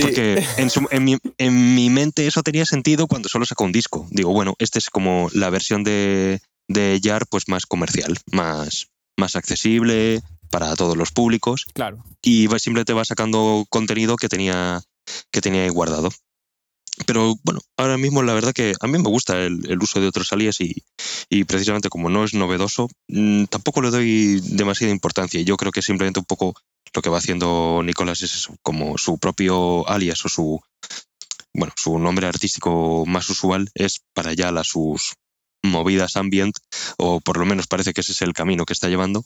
Porque en, en, mi, en, mi, mente eso tenía sentido cuando solo sacó un disco. Digo, bueno, este es como la versión de, de Jar, pues más comercial, más, más accesible para todos los públicos. Claro. Y simplemente va sacando contenido que tenía, que tenía ahí guardado. pero bueno, ahora mismo la verdad que a mí me gusta el, uso de otros alias y, precisamente como no es novedoso, mm, tampoco le doy demasiada importancia. Yo creo que simplemente un poco lo que va haciendo Nicolás es como su propio alias o su, bueno, su nombre artístico más usual es para ya las sus movidas ambient, o por lo menos parece que ese es el camino que está llevando.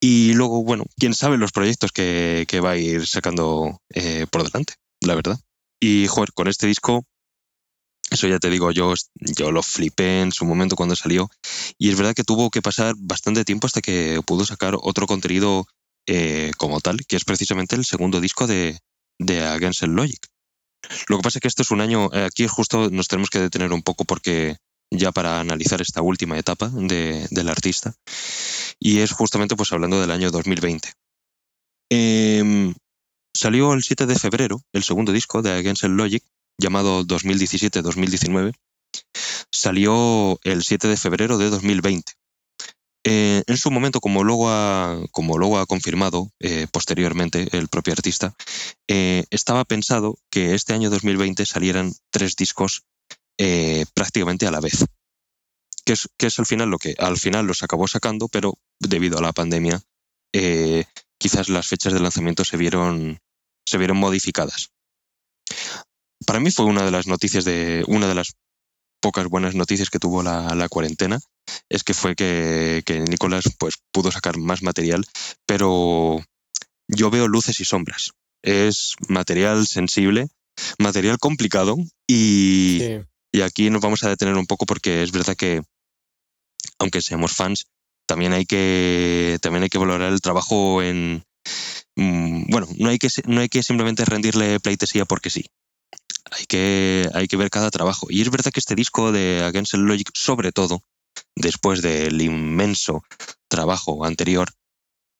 Y luego, bueno, quién sabe los proyectos que, va a ir sacando eh, por delante, la verdad. Y, joder, con este disco, eso ya te digo, yo, yo lo flipé en su momento cuando salió. Y es verdad que tuvo que pasar bastante tiempo hasta que pudo sacar otro contenido eh, como tal, que es precisamente el segundo disco de, de Against Logic. Lo que pasa es que esto es un año, eh, aquí justo nos tenemos que detener un poco porque ya para analizar esta última etapa de, del artista, y es justamente pues hablando del año 2020. Em, salió el 7 de febrero el segundo disco de Against Logic, llamado 2017-2019. Salió el 7 de febrero de 2020. Eh, en su momento, como luego ha, como luego ha confirmado eh, posteriormente el propio artista, eh, estaba pensado que este año 2020 salieran tres discos prácticamente a la vez. Que es, que es al final lo que al final los acabó sacando, pero debido a la pandemia, quizás las fechas de lanzamiento se vieron, se vieron modificadas. Para mí fue una de las noticias de una de las pocas buenas noticias que tuvo la, cuarentena es que fue que, Nicolás pues, pudo sacar más material, pero yo veo luces y sombras. Es material sensible, material complicado y, y aquí nos vamos a detener un poco porque es verdad que, aunque seamos fans, también hay que, también hay que valorar el trabajo en... Mm, bueno, no hay, que, no hay que simplemente rendirle pleitesía porque sí hay que, hay que ver cada trabajo. Y es verdad que este disco de Against the Logic, sobre todo, después del inmenso trabajo anterior,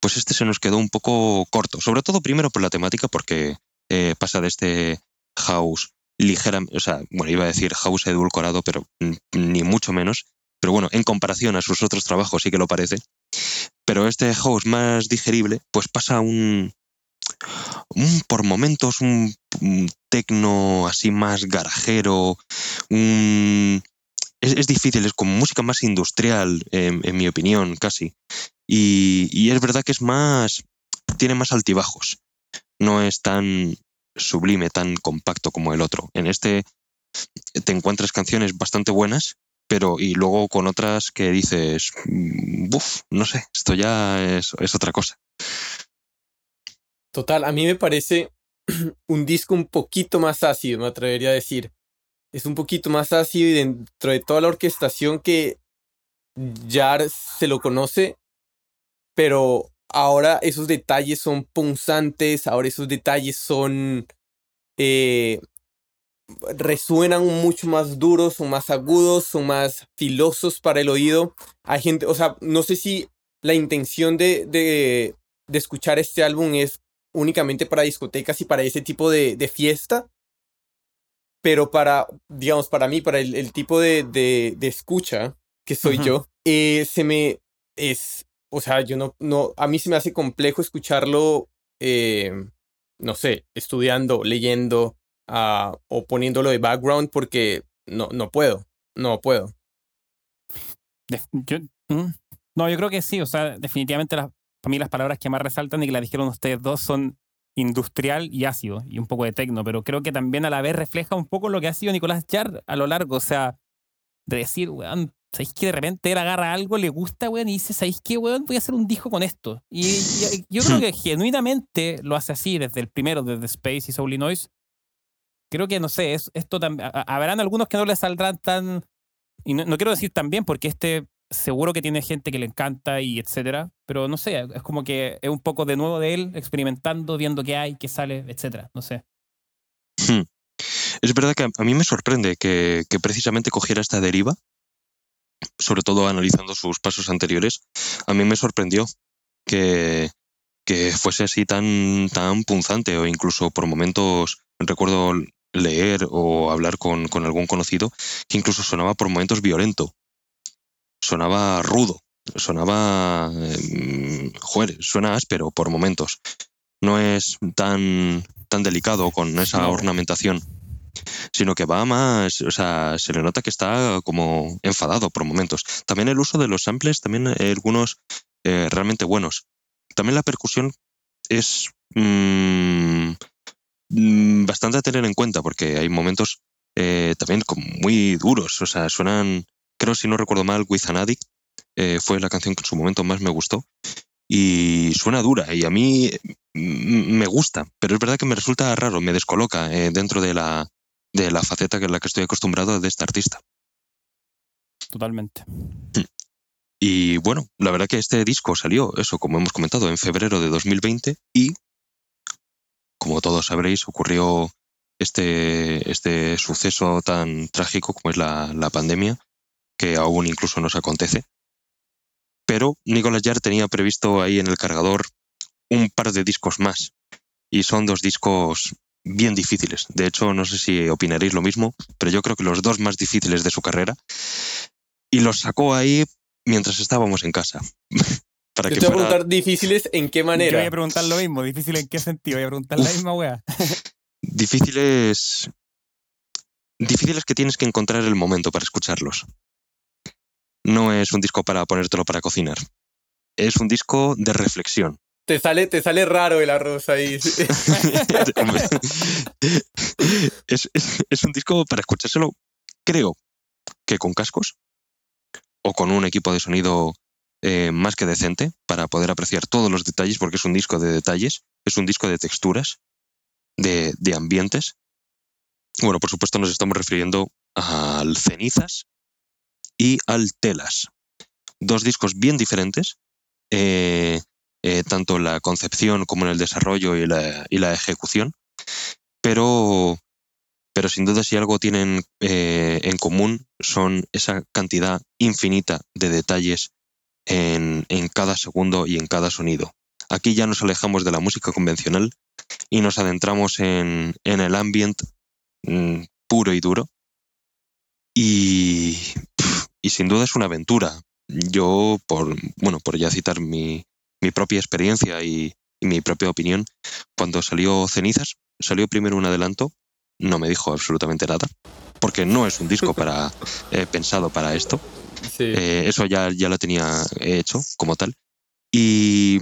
pues este se nos quedó un poco corto. Sobre todo primero por la temática, porque eh, pasa de este house ligera, o sea, bueno, iba a decir house edulcorado, pero ni mucho menos. Pero bueno, en comparación a sus otros trabajos sí que lo parece. Pero este house más digerible, pues pasa un, por momentos un, tecno así más garajero, es, difícil, es como música más industrial, en, mi opinión, casi. Y, es verdad que es más, tiene más altibajos, no es tan sublime, tan compacto como el otro. En este te encuentras canciones bastante buenas, pero y luego con otras que dices, buf, no sé, esto ya es otra cosa. Total, a mí me parece *clears throat* un disco un poquito más ácido, me atrevería a decir. Es un poquito más ácido y dentro de toda la orquestación que ya se lo conoce, pero ahora esos detalles son punzantes, ahora esos detalles son... Eh, resuenan mucho más duros, son más agudos, son más filosos para el oído. Hay gente, o sea, no sé si la intención de, de, de escuchar este álbum es únicamente para discotecas y para ese tipo de, de fiesta. Pero para, digamos, para mí, para el, tipo de, de, de, escucha que soy yo, eh, se me es, o sea, yo no, no, a mí se me hace complejo escucharlo, eh, no sé, estudiando, leyendo uh, o poniéndolo de background porque no, no puedo, no puedo. Yo, mm, no, yo creo que sí, o sea, definitivamente las, para mí las palabras que más resaltan y que la dijeron ustedes dos son industrial y ácido y un poco de tecno, pero creo que también a la vez refleja un poco lo que ha sido Nicolás Jar a lo largo, o sea, de decir, weón, ¿sabéis que de repente él agarra algo, le gusta, weón, y dice, ¿sabéis qué, weón? Voy a hacer un disco con esto. Y, yo creo que genuinamente lo hace así, desde el primero, desde Space y Soul Noise. Creo que, no sé, es, esto también, habrán algunos que no le saldrán tan, y no, no quiero decir también, porque este seguro que tiene gente que le encanta y etcétera, pero no sé, es como que es un poco de nuevo de él, experimentando, viendo qué hay, qué sale, etcétera, no sé. Hmm. Es verdad que a mí me sorprende que, precisamente cogiera esta deriva, sobre todo analizando sus pasos anteriores. A mí me sorprendió que, que fuese así tan, tan punzante o incluso por momentos, recuerdo leer o hablar con, con algún conocido que incluso sonaba por momentos violento sonaba rudo, sonaba, eh, suena áspero por momentos. No es tan, tan delicado con esa ornamentación. Sino que va más, o sea, se le nota que está como enfadado por momentos. También el uso de los samples, también algunos eh, realmente buenos. También la percusión es mm, mm, bastante a tener en cuenta porque hay momentos eh, también muy duros, o sea, suenan, creo si no recuerdo mal, With an Addict eh, fue la canción que en su momento más me gustó y suena dura y a mí mm, me gusta, pero es verdad que me resulta raro, me descoloca dentro de la, de la faceta que la que estoy acostumbrado de este artista. Totalmente. Y bueno, la verdad que este disco salió, eso, como hemos comentado, en febrero de 2020 y, como todos sabréis, ocurrió este, este suceso tan trágico como es la, la pandemia, que aún incluso nos acontece. Pero Nicolas Jarre tenía previsto ahí en el cargador un par de discos más. Y son dos discos bien difíciles. De hecho, no sé si opinaréis lo mismo, pero yo creo que los dos más difíciles de su carrera. Y los sacó ahí mientras estábamos en casa. *laughs* Para que te voy a preguntar difíciles en qué manera. Yo voy a preguntar lo mismo, difícil en qué sentido, voy a preguntar la misma wea. *laughs* difíciles. Difíciles que tienes que encontrar el momento para escucharlos. No es un disco para ponértelo para cocinar. Es un disco de reflexión. Te sale, te sale raro el arroz ahí. *laughs* es, es, un disco para escuchárselo, creo que con cascos o con un equipo de sonido eh, más que decente para poder apreciar todos los detalles, porque es un disco de detalles, es un disco de texturas, de, de ambientes. Bueno, por supuesto nos estamos refiriendo al Cenizas y al Telas. Dos discos bien diferentes, eh, eh, tanto en la concepción como en el desarrollo y la, y la ejecución, pero, pero sin duda si algo tienen eh, en común son esa cantidad infinita de detalles en, en, cada segundo y en cada sonido. Aquí ya nos alejamos de la música convencional y nos adentramos en, en el ambiente mm, puro y duro. Y, y sin duda es una aventura. Yo, por, bueno, por ya citar mi, mi propia experiencia y, mi propia opinión. Cuando salió Cenizas, salió primero un adelanto, no me dijo absolutamente nada, porque no es un disco para, *laughs* eh, pensado para esto. Eh, eso ya, ya lo tenía hecho como tal. Y,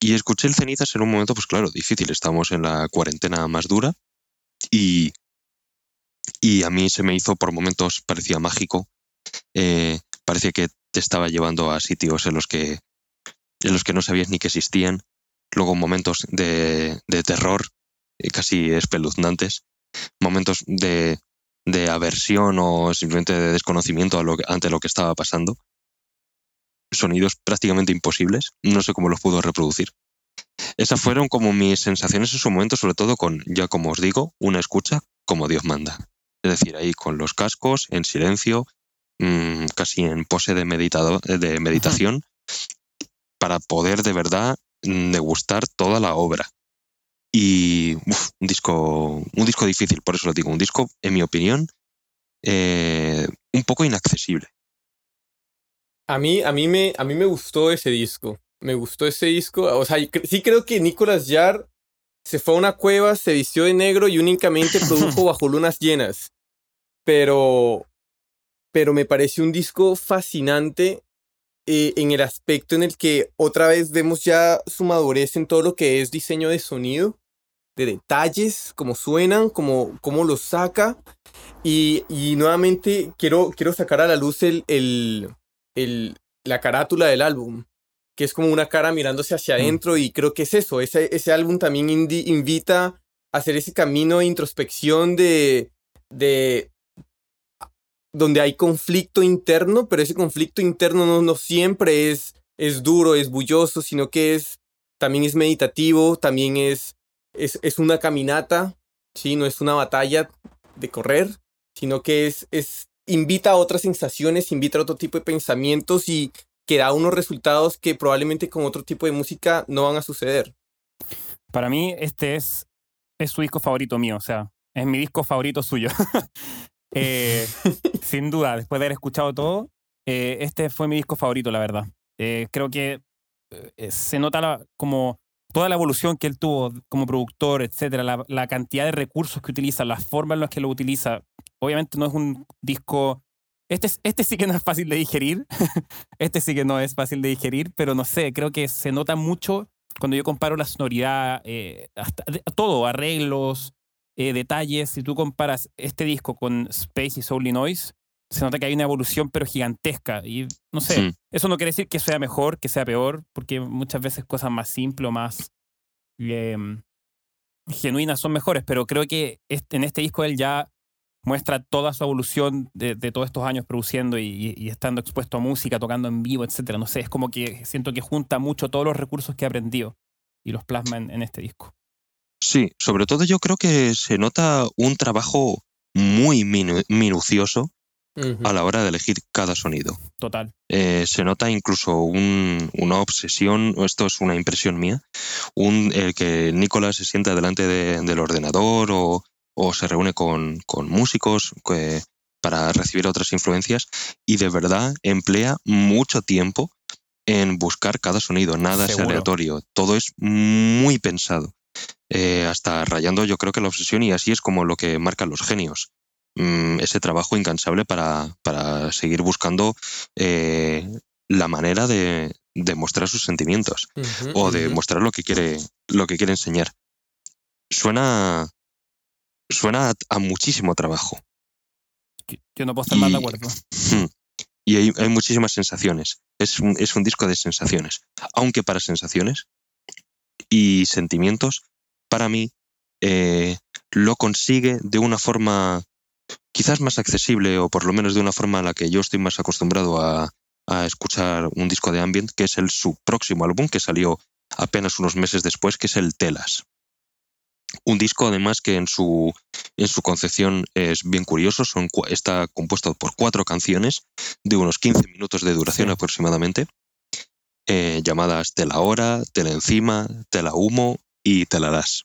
y escuché el Cenizas en un momento, pues claro, difícil. Estamos en la cuarentena más dura y, y a mí se me hizo por momentos, parecía mágico. Eh, parecía que te estaba llevando a sitios en los que en los que no sabías ni que existían, luego momentos de, terror eh, casi espeluznantes, momentos de, aversión o simplemente de desconocimiento ante lo que estaba pasando, sonidos prácticamente imposibles, no sé cómo los pudo reproducir. Esas fueron como mis sensaciones en su momento, sobre todo con, ya como os digo, una escucha como Dios manda. Es decir, ahí con los cascos, en silencio, mm, casi en pose de, meditado, de meditación, para poder de verdad mm, degustar toda la obra. Y un, disco, un disco difícil, por eso lo digo, un disco, en mi opinión, eh, un poco inaccesible. A mí, a, mí me, a mí me gustó ese disco. Me gustó ese disco. O sea, sí creo que Nicolas Jarre se fue a una cueva, se vistió de negro y únicamente *laughs* produjo bajo lunas llenas. Pero, pero me pareció un disco fascinante eh, en el aspecto en el que otra vez vemos ya su madurez en todo lo que es diseño de sonido, de detalles, cómo suenan, cómo, cómo los saca. Y, y, nuevamente quiero, quiero sacar a la luz el, el, el, la carátula del álbum, que es como una cara mirándose hacia mm. adentro y creo que es eso, ese, ese álbum también invita a hacer ese camino de introspección de, de donde hay conflicto interno, pero ese conflicto interno no, no siempre es, es duro, es bulloso, sino que es, también es meditativo, también es, es, es una caminata, ¿sí? no es una batalla de correr, sino que es, es, invita a otras sensaciones, invita a otro tipo de pensamientos y que da unos resultados que probablemente con otro tipo de música no van a suceder. Para mí este es, es su disco favorito mío, o sea, es mi disco favorito suyo. *laughs* Eh, *laughs* sin duda, después de haber escuchado todo, eh, este fue mi disco favorito, la verdad. Eh, creo que se nota como toda la evolución que él tuvo como productor, etcétera, la, la, cantidad de recursos que utiliza, las formas en las que lo utiliza, obviamente no es un disco. Este, este sí que no es fácil de digerir. *laughs* este sí que no es fácil de digerir, pero no sé, creo que se nota mucho cuando yo comparo la sonoridad, eh, hasta, todo, arreglos, eh, detalles. Si tú comparas este disco con Space y Soul Noise, se nota que hay una evolución pero gigantesca. Y no sé, eso no quiere decir que sea mejor, que sea peor, porque muchas veces cosas más simples o más em, genuinas son mejores, pero creo que en este disco él ya muestra toda su evolución de, todos estos años produciendo y, estando expuesto a música, tocando en vivo, etcétera. No sé, es como que siento que junta mucho todos los recursos que ha aprendido y los plasma en este disco. Sí, sobre todo yo creo que se nota un trabajo muy minucioso a la hora de elegir cada sonido. Total. Eh, se nota incluso una obsesión, esto es una impresión mía, un, el que Nicolás se sienta delante del ordenador o, se reúne con, músicos para recibir otras influencias y de verdad emplea mucho tiempo en buscar cada sonido, nada es aleatorio, todo es muy pensado. Eh, hasta rayando yo creo que la obsesión y así es como lo que marcan los genios. Mm, ese trabajo incansable para, para seguir buscando eh, la manera de, de, mostrar sus sentimientos o de mostrar lo que quiere, lo que quiere enseñar. Suena, suena a, muchísimo trabajo. Yo no puedo estar más de acuerdo. *laughs* Y hay, hay muchísimas sensaciones. Es un, es un disco de sensaciones. Aunque para sensaciones y sentimientos, para mí, eh, lo consigue de una forma quizás más accesible o por lo menos de una forma a la que yo estoy más acostumbrado a, escuchar un disco de ambient, que es el su próximo álbum que salió apenas unos meses después, que es el Telas. Un disco además que en su, en su concepción es bien curioso, son, está compuesto por cuatro canciones de unos 15 minutos de duración aproximadamente, eh, llamadas Te la hora, Te la encima, Te la humo y Te la das.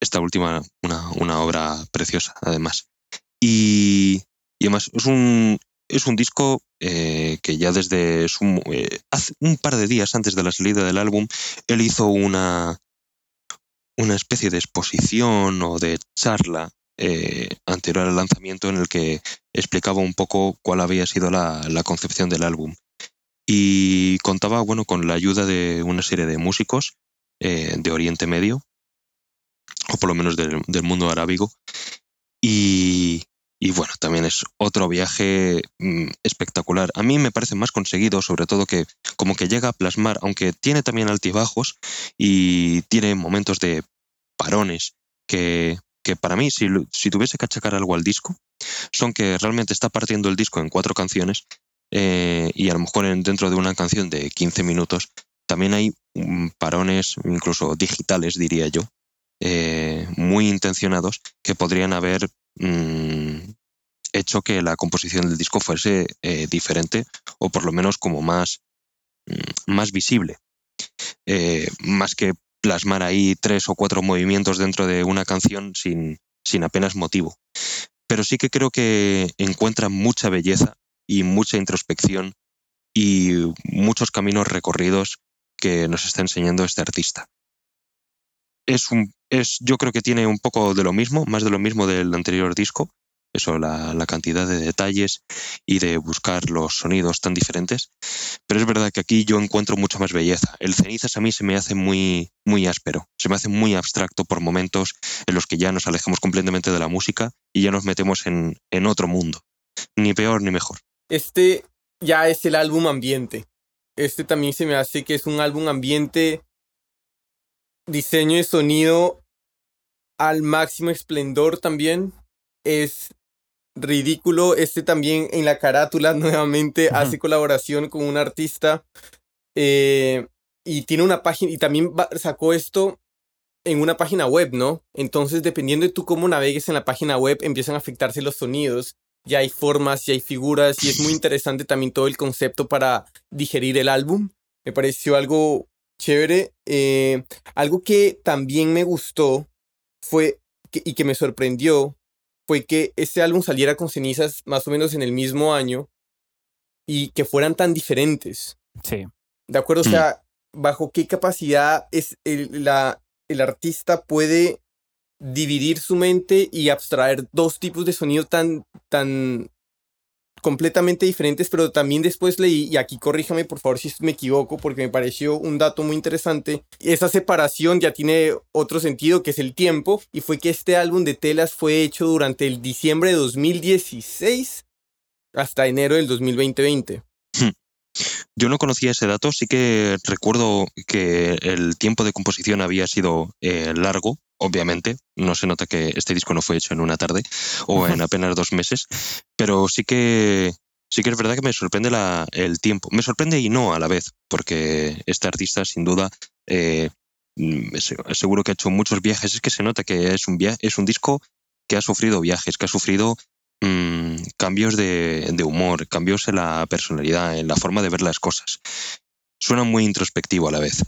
Esta última, una, una obra preciosa además. Y, además es un, es un disco eh, que ya desde eh, hace un par de días antes de la salida del álbum, él hizo una, una especie de exposición o de charla eh, anterior al lanzamiento en el que explicaba un poco cuál había sido la, concepción del álbum. Y contaba bueno, con la ayuda de una serie de músicos de Oriente Medio, o por lo menos del, del mundo arábigo, y, y bueno, también es otro viaje mm, espectacular. A mí me parece más conseguido, sobre todo que como que llega a plasmar, aunque tiene también altibajos y tiene momentos de parones que, que para mí, si, si, tuviese que achacar algo al disco, son que realmente está partiendo el disco en cuatro canciones eh, y a lo mejor dentro de una canción de 15 minutos también hay mm, parones, incluso digitales, diría yo, eh, muy intencionados que podrían haber Mm, hecho que la composición del disco fuese eh, diferente o por lo menos como más, mm, más visible. Eh, más que plasmar ahí tres o cuatro movimientos dentro de una canción sin, sin apenas motivo. Pero sí que creo que encuentra mucha belleza y mucha introspección y muchos caminos recorridos que nos está enseñando este artista es un, es, yo creo que tiene un poco de lo mismo, más de lo mismo del anterior disco. Eso, la, cantidad de detalles y de buscar los sonidos tan diferentes. Pero es verdad que aquí yo encuentro mucha más belleza. El cenizas a mí se me hace muy, muy áspero, se me hace muy abstracto por momentos en los que ya nos alejamos completamente de la música y ya nos metemos en, en otro mundo. Ni peor ni mejor. Este ya es el álbum ambiente. Este también se me hace que es un álbum ambiente diseño de sonido al máximo esplendor también. Es ridículo. Este también en la carátula *laughs* nuevamente hace colaboración con un artista. Eh, y tiene una página, y también sacó esto en una página web, ¿no? Entonces, dependiendo de tú cómo navegues en la página web, empiezan a afectarse los sonidos. Ya hay formas, ya hay figuras, y es muy interesante también todo el concepto para digerir el álbum. Me pareció algo chévere. Eh, algo que también me gustó fue y que me sorprendió fue que este álbum saliera con cenizas más o menos en el mismo año y que fueran tan diferentes. Sí. ¿De acuerdo? O sea, bajo qué capacidad es el, la, el artista puede dividir su mente y abstraer dos tipos de sonido tan, tan completamente diferentes, pero también después leí, y aquí corríjame por favor si me equivoco, porque me pareció un dato muy interesante, esa separación ya tiene otro sentido, que es el tiempo, y fue que este álbum de telas fue hecho durante el diciembre de 2016 hasta enero del 2020. Hmm. Yo no conocía ese dato, sí que recuerdo que el tiempo de composición había sido eh, largo, obviamente. No se nota que este disco no fue hecho en una tarde o en *laughs* apenas dos meses, pero sí que sí que es verdad que me sorprende la, el tiempo. Me sorprende y no a la vez, porque este artista sin duda eh, mm, seguro que ha hecho muchos viajes. Es que se nota que es un, es un disco que ha sufrido viajes, que ha sufrido mm, cambios de, de, humor, cambios en la personalidad, en la forma de ver las cosas. Suena muy introspectivo a la vez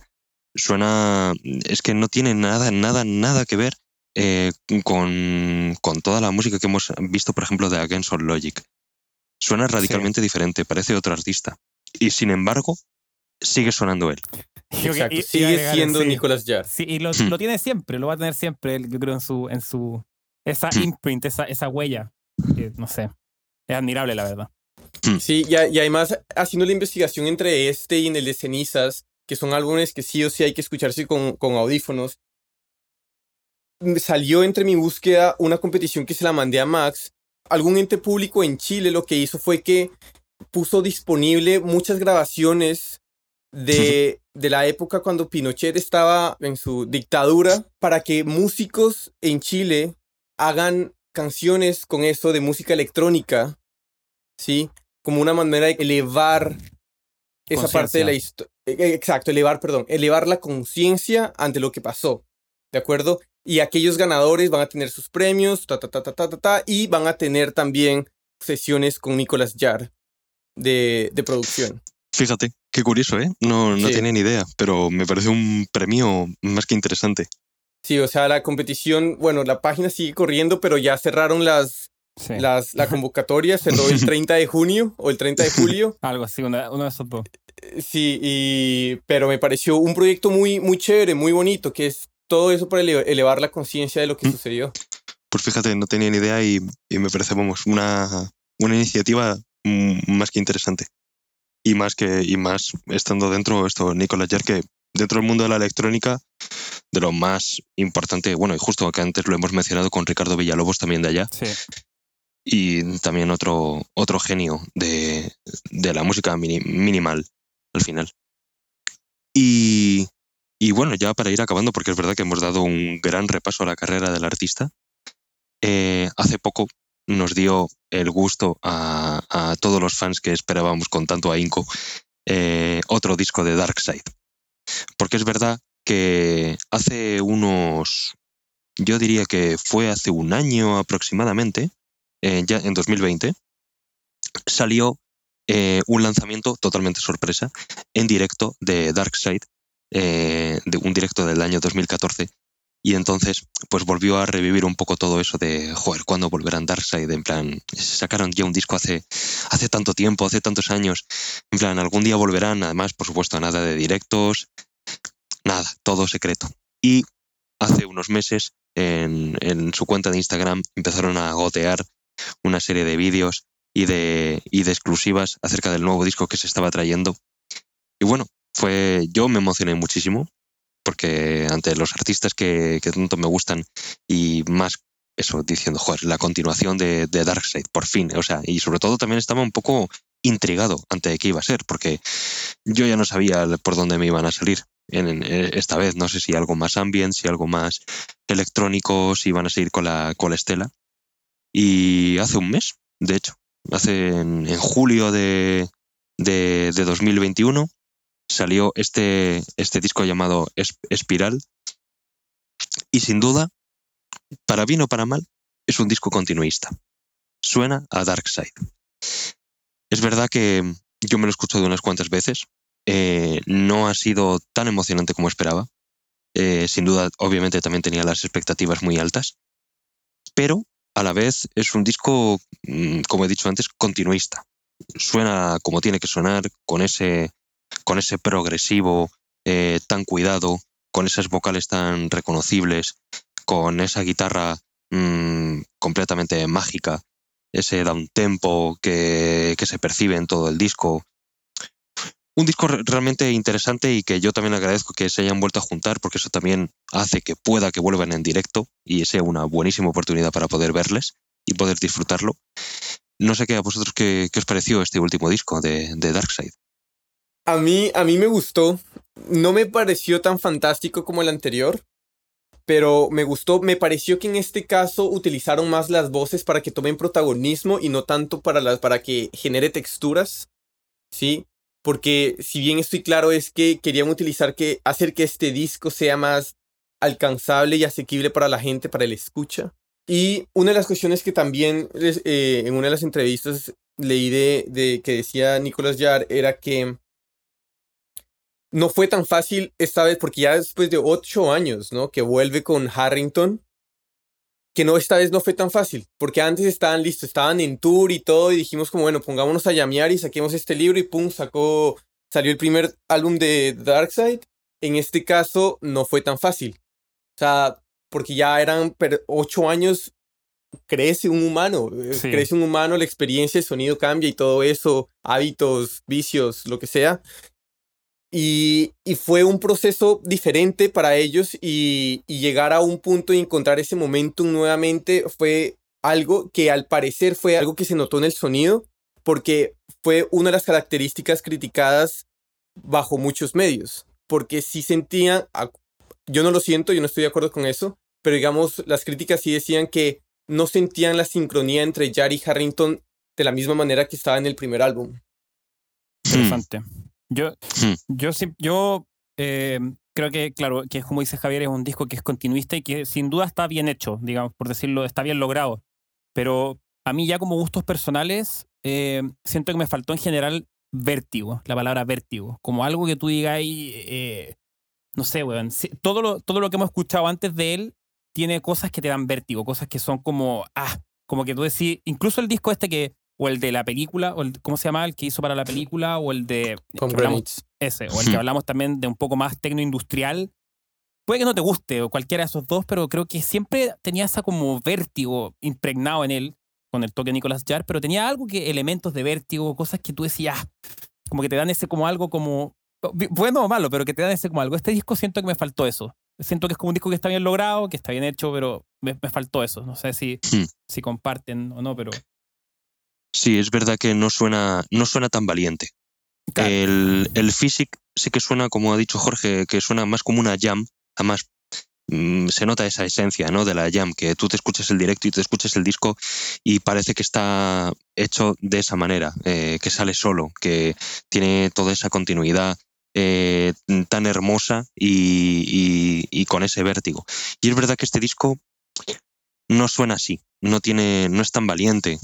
suena, es que no tiene nada, nada, nada que ver eh, con, con, toda la música que hemos visto, por ejemplo, de Against All Logic. Suena radicalmente diferente, parece otro artista. Y sin embargo, sigue sonando él. Exacto, sigue siendo Nicolas Jarre. Sí, y hmm. lo, tiene siempre, lo va a tener siempre, yo creo, en su, en su esa hmm. imprint, esa, esa huella. no sé, es admirable, la verdad. Hmm. Sí, y, y, además, haciendo la investigación entre este y en el de Cenizas, que son álbumes que sí o sí hay que escucharse con, con audífonos. Salió entre mi búsqueda una competición que se la mandé a Max. Algún ente público en Chile lo que hizo fue que puso disponible muchas grabaciones de, *laughs* de la época cuando Pinochet estaba en su dictadura para que músicos en Chile hagan canciones con eso de música electrónica, ¿sí? Como una manera de elevar esa parte de la historia. Exacto, elevar, perdón, elevar la conciencia ante lo que pasó. ¿De acuerdo? Y aquellos ganadores van a tener sus premios, ta, ta, ta, ta, ta, ta, y van a tener también sesiones con Nicolas Jarre de, de producción. Fíjate, qué curioso, ¿eh? No, no tenía ni idea, pero me parece un premio más que interesante. Sí, o sea, la competición, bueno, la página sigue corriendo, pero ya cerraron las, las, la convocatoria cerró el *laughs* 30 de junio o el 30 de julio. *laughs* Algo así, uno, de esos dos. Sí, y, pero me pareció un proyecto muy, muy chévere, muy bonito, que es todo eso para elevar la conciencia de lo que mm. sucedió. Pues fíjate, no tenía ni idea y, y me parece, vamos, una, una iniciativa más que interesante. Y más que, y más estando dentro, esto, Nicolás Yer, que dentro del mundo de la electrónica, de lo más importante, bueno, y justo que antes lo hemos mencionado con Ricardo Villalobos también de allá, sí y también otro, otro genio de, de la música minimal al final. Y, y, bueno, ya para ir acabando, porque es verdad que hemos dado un gran repaso a la carrera del artista, eh, hace poco nos dio el gusto a, a, todos los fans que esperábamos con tanto ahínco eh, otro disco de Dark Side. Porque es verdad que hace unos, yo diría que fue hace un año aproximadamente, eh, ya en 2020, salió eh, un lanzamiento totalmente sorpresa en directo de Darkseid, eh, de un directo del año 2014. Y entonces, pues volvió a revivir un poco todo eso de, joder, ¿cuándo volverán Darkseid? En plan, sacaron ya un disco hace, hace tanto tiempo, hace tantos años. En plan, algún día volverán, además, por supuesto, nada de directos, nada, todo secreto. Y hace unos meses, en, en su cuenta de Instagram, empezaron a gotear una serie de vídeos y de, y de exclusivas acerca del nuevo disco que se estaba trayendo. Y bueno, fue, yo me emocioné muchísimo porque ante los artistas que, que tanto me gustan y más eso, diciendo, joder, la continuación de, de Darkseid, por fin. O sea, y sobre todo también estaba un poco intrigado ante qué iba a ser, porque yo ya no sabía por dónde me iban a salir. En, esta vez no sé si algo más ambient, si algo más electrónico, si iban a seguir con la, con la estela. Y hace un mes, de hecho, hace en, julio de, de, 2021, salió este, este disco llamado Espiral. Y sin duda, para bien o para mal, es un disco continuista. Suena a Dark Side. Es verdad que yo me lo he escuchado unas cuantas veces. Eh, no ha sido tan emocionante como esperaba. Eh, sin duda, obviamente también tenía las expectativas muy altas. Pero a la vez es un disco, mm, como he dicho antes, continuista. Suena como tiene que sonar, con ese, con ese progresivo eh, tan cuidado, con esas vocales tan reconocibles, con esa guitarra mm, completamente mágica, ese down tempo que, que se percibe en todo el disco. Un disco realmente interesante y que yo también agradezco que se hayan vuelto a juntar porque eso también hace que pueda que vuelvan en directo y sea una buenísima oportunidad para poder verles y poder disfrutarlo. No sé qué a vosotros qué, os pareció este último disco de, de Darkseid. A mí, a mí me gustó. No me pareció tan fantástico como el anterior, pero me gustó. Me pareció que en este caso utilizaron más las voces para que tomen protagonismo y no tanto para, las, para que genere texturas. ¿Sí? Porque si bien estoy claro es que querían utilizar que hacer que este disco sea más alcanzable y asequible para la gente, para el escucha. Y una de las cuestiones que también eh, en una de las entrevistas leí de, de que decía Nicolás Yar era que no fue tan fácil esta vez, porque ya después de ocho años, ¿no? Que vuelve con Harrington, que no, esta vez no fue tan fácil, porque antes estaban listos, estaban en tour y todo, y dijimos como, bueno, pongámonos a llamear y saquemos este libro, y pum, sacó, salió el primer álbum de Darkseid. En este caso, no fue tan fácil. O sea, porque ya eran ocho años, crece un humano, eh, crece un humano, la experiencia, el sonido cambia y todo eso, hábitos, vicios, lo que sea. Y, fue un proceso diferente para ellos y, llegar a un punto y encontrar ese momentum nuevamente fue algo que al parecer fue algo que se notó en el sonido porque fue una de las características criticadas bajo muchos medios. Porque sí sentían, yo no lo siento, yo no estoy de acuerdo con eso, pero digamos, las críticas sí decían que no sentían la sincronía entre Jari y Harrington de la misma manera que estaba en el primer álbum. Interesante. Yo, hmm. yo, yo eh, creo que, claro, que como dice Javier, es un disco que es continuista y que sin duda está bien hecho, digamos, por decirlo, está bien logrado. Pero a mí ya como gustos personales, eh, siento que me faltó en general vértigo, la palabra vértigo, como algo que tú digas eh, no sé, weón, todo lo, todo lo que hemos escuchado antes de él tiene cosas que te dan vértigo, cosas que son como, ah, como que tú decís, incluso el disco este que o el de la película, o el, ¿cómo se llama? El que hizo para la película, o el de... ese, o el que hablamos también de un poco más tecnoindustrial. Puede que no te guste, o cualquiera de esos dos, pero creo que siempre tenía esa como vértigo impregnado en él, con el toque de Nicolas Jarre, pero tenía algo que, elementos de vértigo, cosas que tú decías, ah, como que te dan ese como algo como, bueno o malo, pero que te dan ese como algo. Este disco siento que me faltó eso. Siento que es como un disco que está bien logrado, que está bien hecho, pero me, faltó eso. No sé si, hmm. si comparten o no, pero... Sí, es verdad que no suena, no suena tan valiente. El, el Physic sí que suena, como ha dicho Jorge, que suena más como una jam. Además, mm, se nota esa esencia ¿no? de la jam, que tú te escuchas el directo y te escuchas el disco y parece que está hecho de esa manera, eh, que sale solo, que tiene toda esa continuidad eh, tan hermosa y, y, con ese vértigo. Y es verdad que este disco no suena así, no, tiene, no es tan valiente,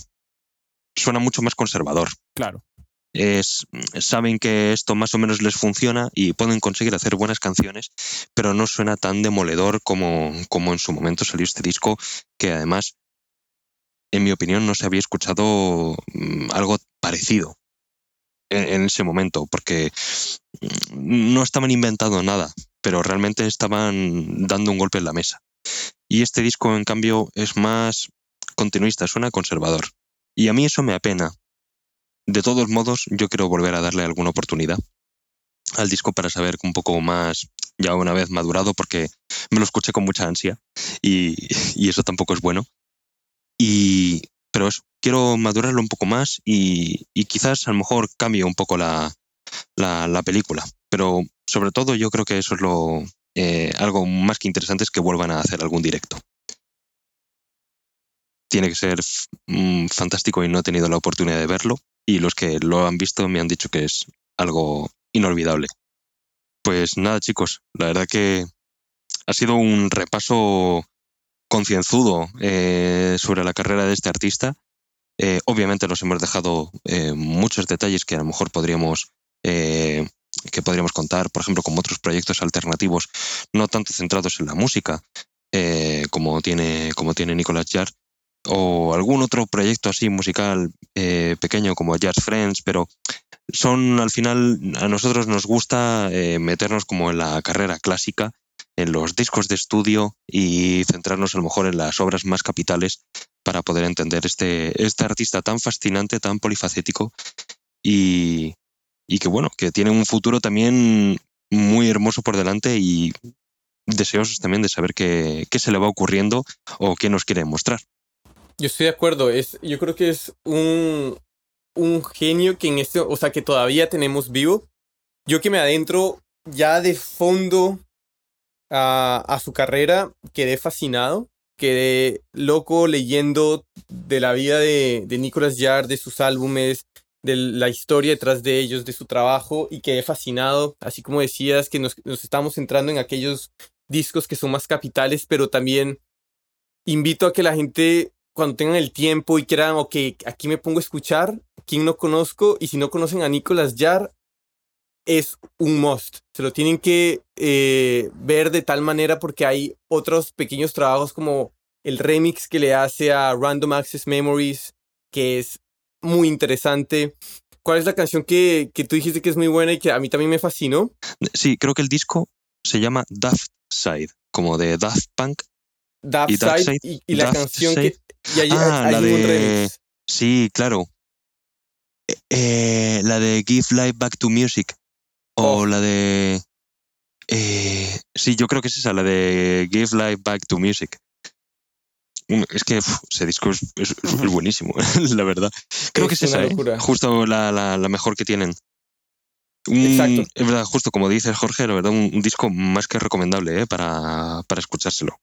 suena mucho más conservador. Claro. Es, saben que esto más o menos les funciona y pueden conseguir hacer buenas canciones, pero no suena tan demoledor como, como en su momento salió este disco, que además, en mi opinión, no se había escuchado mm, algo parecido en, ese momento, porque mm, no estaban inventando nada, pero realmente estaban dando un golpe en la mesa. Y este disco, en cambio, es más continuista, suena conservador. Y a mí eso me apena. De todos modos, yo quiero volver a darle alguna oportunidad al disco para saber un poco más, ya una vez madurado, porque me lo escuché con mucha ansia y, eso tampoco es bueno. Y, pero eso, quiero madurarlo un poco más y, quizás a lo mejor cambie un poco la, la, película. Pero sobre todo yo creo que eso es lo, eh, algo más que interesante es que vuelvan a hacer algún directo tiene que ser mm, fantástico y no he tenido la oportunidad de verlo. Y los que lo han visto me han dicho que es algo inolvidable. Pues nada, chicos, la verdad que ha sido un repaso concienzudo eh, sobre la carrera de este artista. Eh, obviamente nos hemos dejado eh, muchos detalles que a lo mejor podríamos que podríamos contar, por ejemplo, como otros proyectos alternativos, no tanto centrados en la música, como tiene como tiene Nicolás Jarre, o algún otro proyecto así musical eh, pequeño como Jazz Friends, pero son al final, a nosotros nos gusta eh, meternos como en la carrera clásica, en los discos de estudio y centrarnos a lo mejor en las obras más capitales para poder entender este, este artista tan fascinante, tan polifacético y, y que bueno, que tiene un futuro también muy hermoso por delante y deseosos también de saber qué, qué se le va ocurriendo o qué nos quiere mostrar. Yo estoy de acuerdo, es, yo creo que es un, un genio que en este, o sea, que todavía tenemos vivo. Yo que me adentro ya de fondo a, a su carrera, quedé fascinado, quedé loco leyendo de la vida de, de Nicolas Yard, de sus álbumes, de la historia detrás de ellos, de su trabajo, y quedé fascinado, así como decías, que nos, nos estamos centrando en aquellos discos que son más capitales, pero también invito a que la gente cuando tengan el tiempo y quieran, ok, aquí me pongo a escuchar, quien no conozco, y si no conocen a Nicolas Jar, es un must. Se lo tienen que eh, ver de tal manera porque hay otros pequeños trabajos como el remix que le hace a Random Access Memories, que es muy interesante. ¿Cuál es la canción que, que tú dijiste que es muy buena y que a mí también me fascinó? Sí, creo que el disco se llama Daft Side, como de Daft Punk. Daft Y Side Side, y, y la canción Side. que... Y hay, Ah, hay un de- remix. Sí, claro. Eh, eh, la de Give Life Back to Music. O Oh. la de. eh, sí, yo creo que es esa, la de Give Life Back to Music. Es que ese disco es, es- es buenísimo, *laughs* la verdad. Creo que es esa, ¿eh? justo la, la- la mejor que tienen. Un- Exacto. Es verdad, justo como dices, Jorge, la verdad, un, un disco más que recomendable ¿eh? para, para escuchárselo.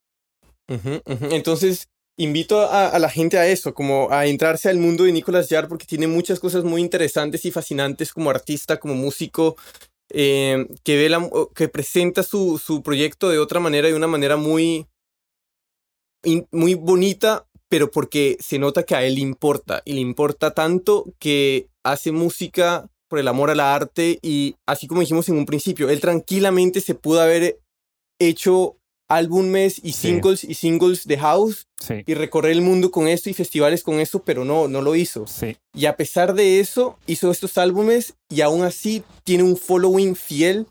Entonces, invito a, a la gente a eso, como a entrarse al mundo de Nicolas Yard porque tiene muchas cosas muy interesantes y fascinantes como artista, como músico, eh, que, ve la- que presenta su, su proyecto de otra manera, de una manera muy, muy bonita, pero porque se nota que a él le importa, y le importa tanto que hace música por el amor al arte y así como dijimos en un principio, él tranquilamente se pudo haber hecho álbumes y Sí. singles y singles de house Sí, y recorrer el mundo con esto y festivales con eso, pero no, no lo hizo. sí. Y a pesar de eso, hizo estos álbumes y aún así tiene un following fiel.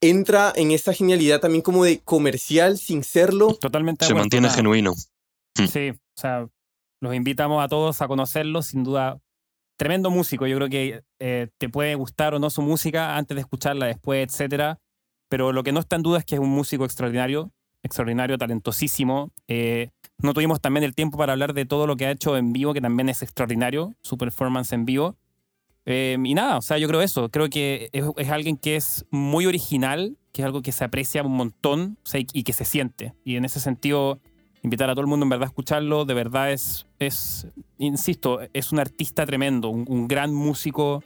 Entra en esta genialidad también como de comercial sin serlo. Totalmente Se mantiene nada. genuino. Sí, o sea, los invitamos a todos a conocerlo, sin duda. Tremendo músico, yo creo que eh, te puede gustar o no su música antes de escucharla después, etcétera. Pero lo que no está en duda es que es un músico extraordinario, extraordinario, talentosísimo. Eh, no tuvimos también el tiempo para hablar de todo lo que ha hecho en vivo, que también es extraordinario, su performance en vivo. Eh, y nada, o sea, yo creo eso. Creo que es, es alguien que es muy original, que es algo que se aprecia un montón o sea, y, y que se siente. Y en ese sentido, invitar a todo el mundo en verdad a escucharlo. De verdad es, es insisto, es un artista tremendo, un, un gran músico,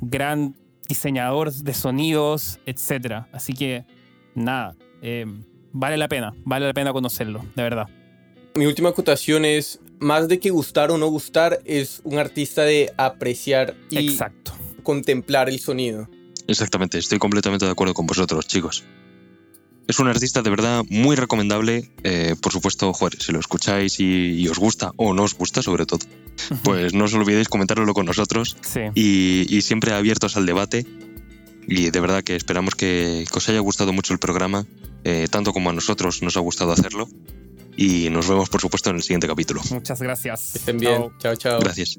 gran diseñador de sonidos, etc. Así que, nada, eh, vale la pena, vale la pena conocerlo, de verdad. Mi última acotación es, más de que gustar o no gustar, es un artista de apreciar y Exacto. contemplar el sonido. Exactamente, estoy completamente de acuerdo con vosotros, chicos. Es un artista de verdad muy recomendable. eh, por supuesto, joder, si lo escucháis y, y os gusta, o no os gusta sobre todo, pues no os olvidéis comentarlo con nosotros Sí. y, y siempre abiertos al debate. Y de verdad que esperamos que, que os haya gustado mucho el programa, eh, tanto como a nosotros nos ha gustado hacerlo. Y nos vemos, por supuesto, en el siguiente capítulo. Muchas gracias. Que estén bien. Chao. Chao, chao. Gracias.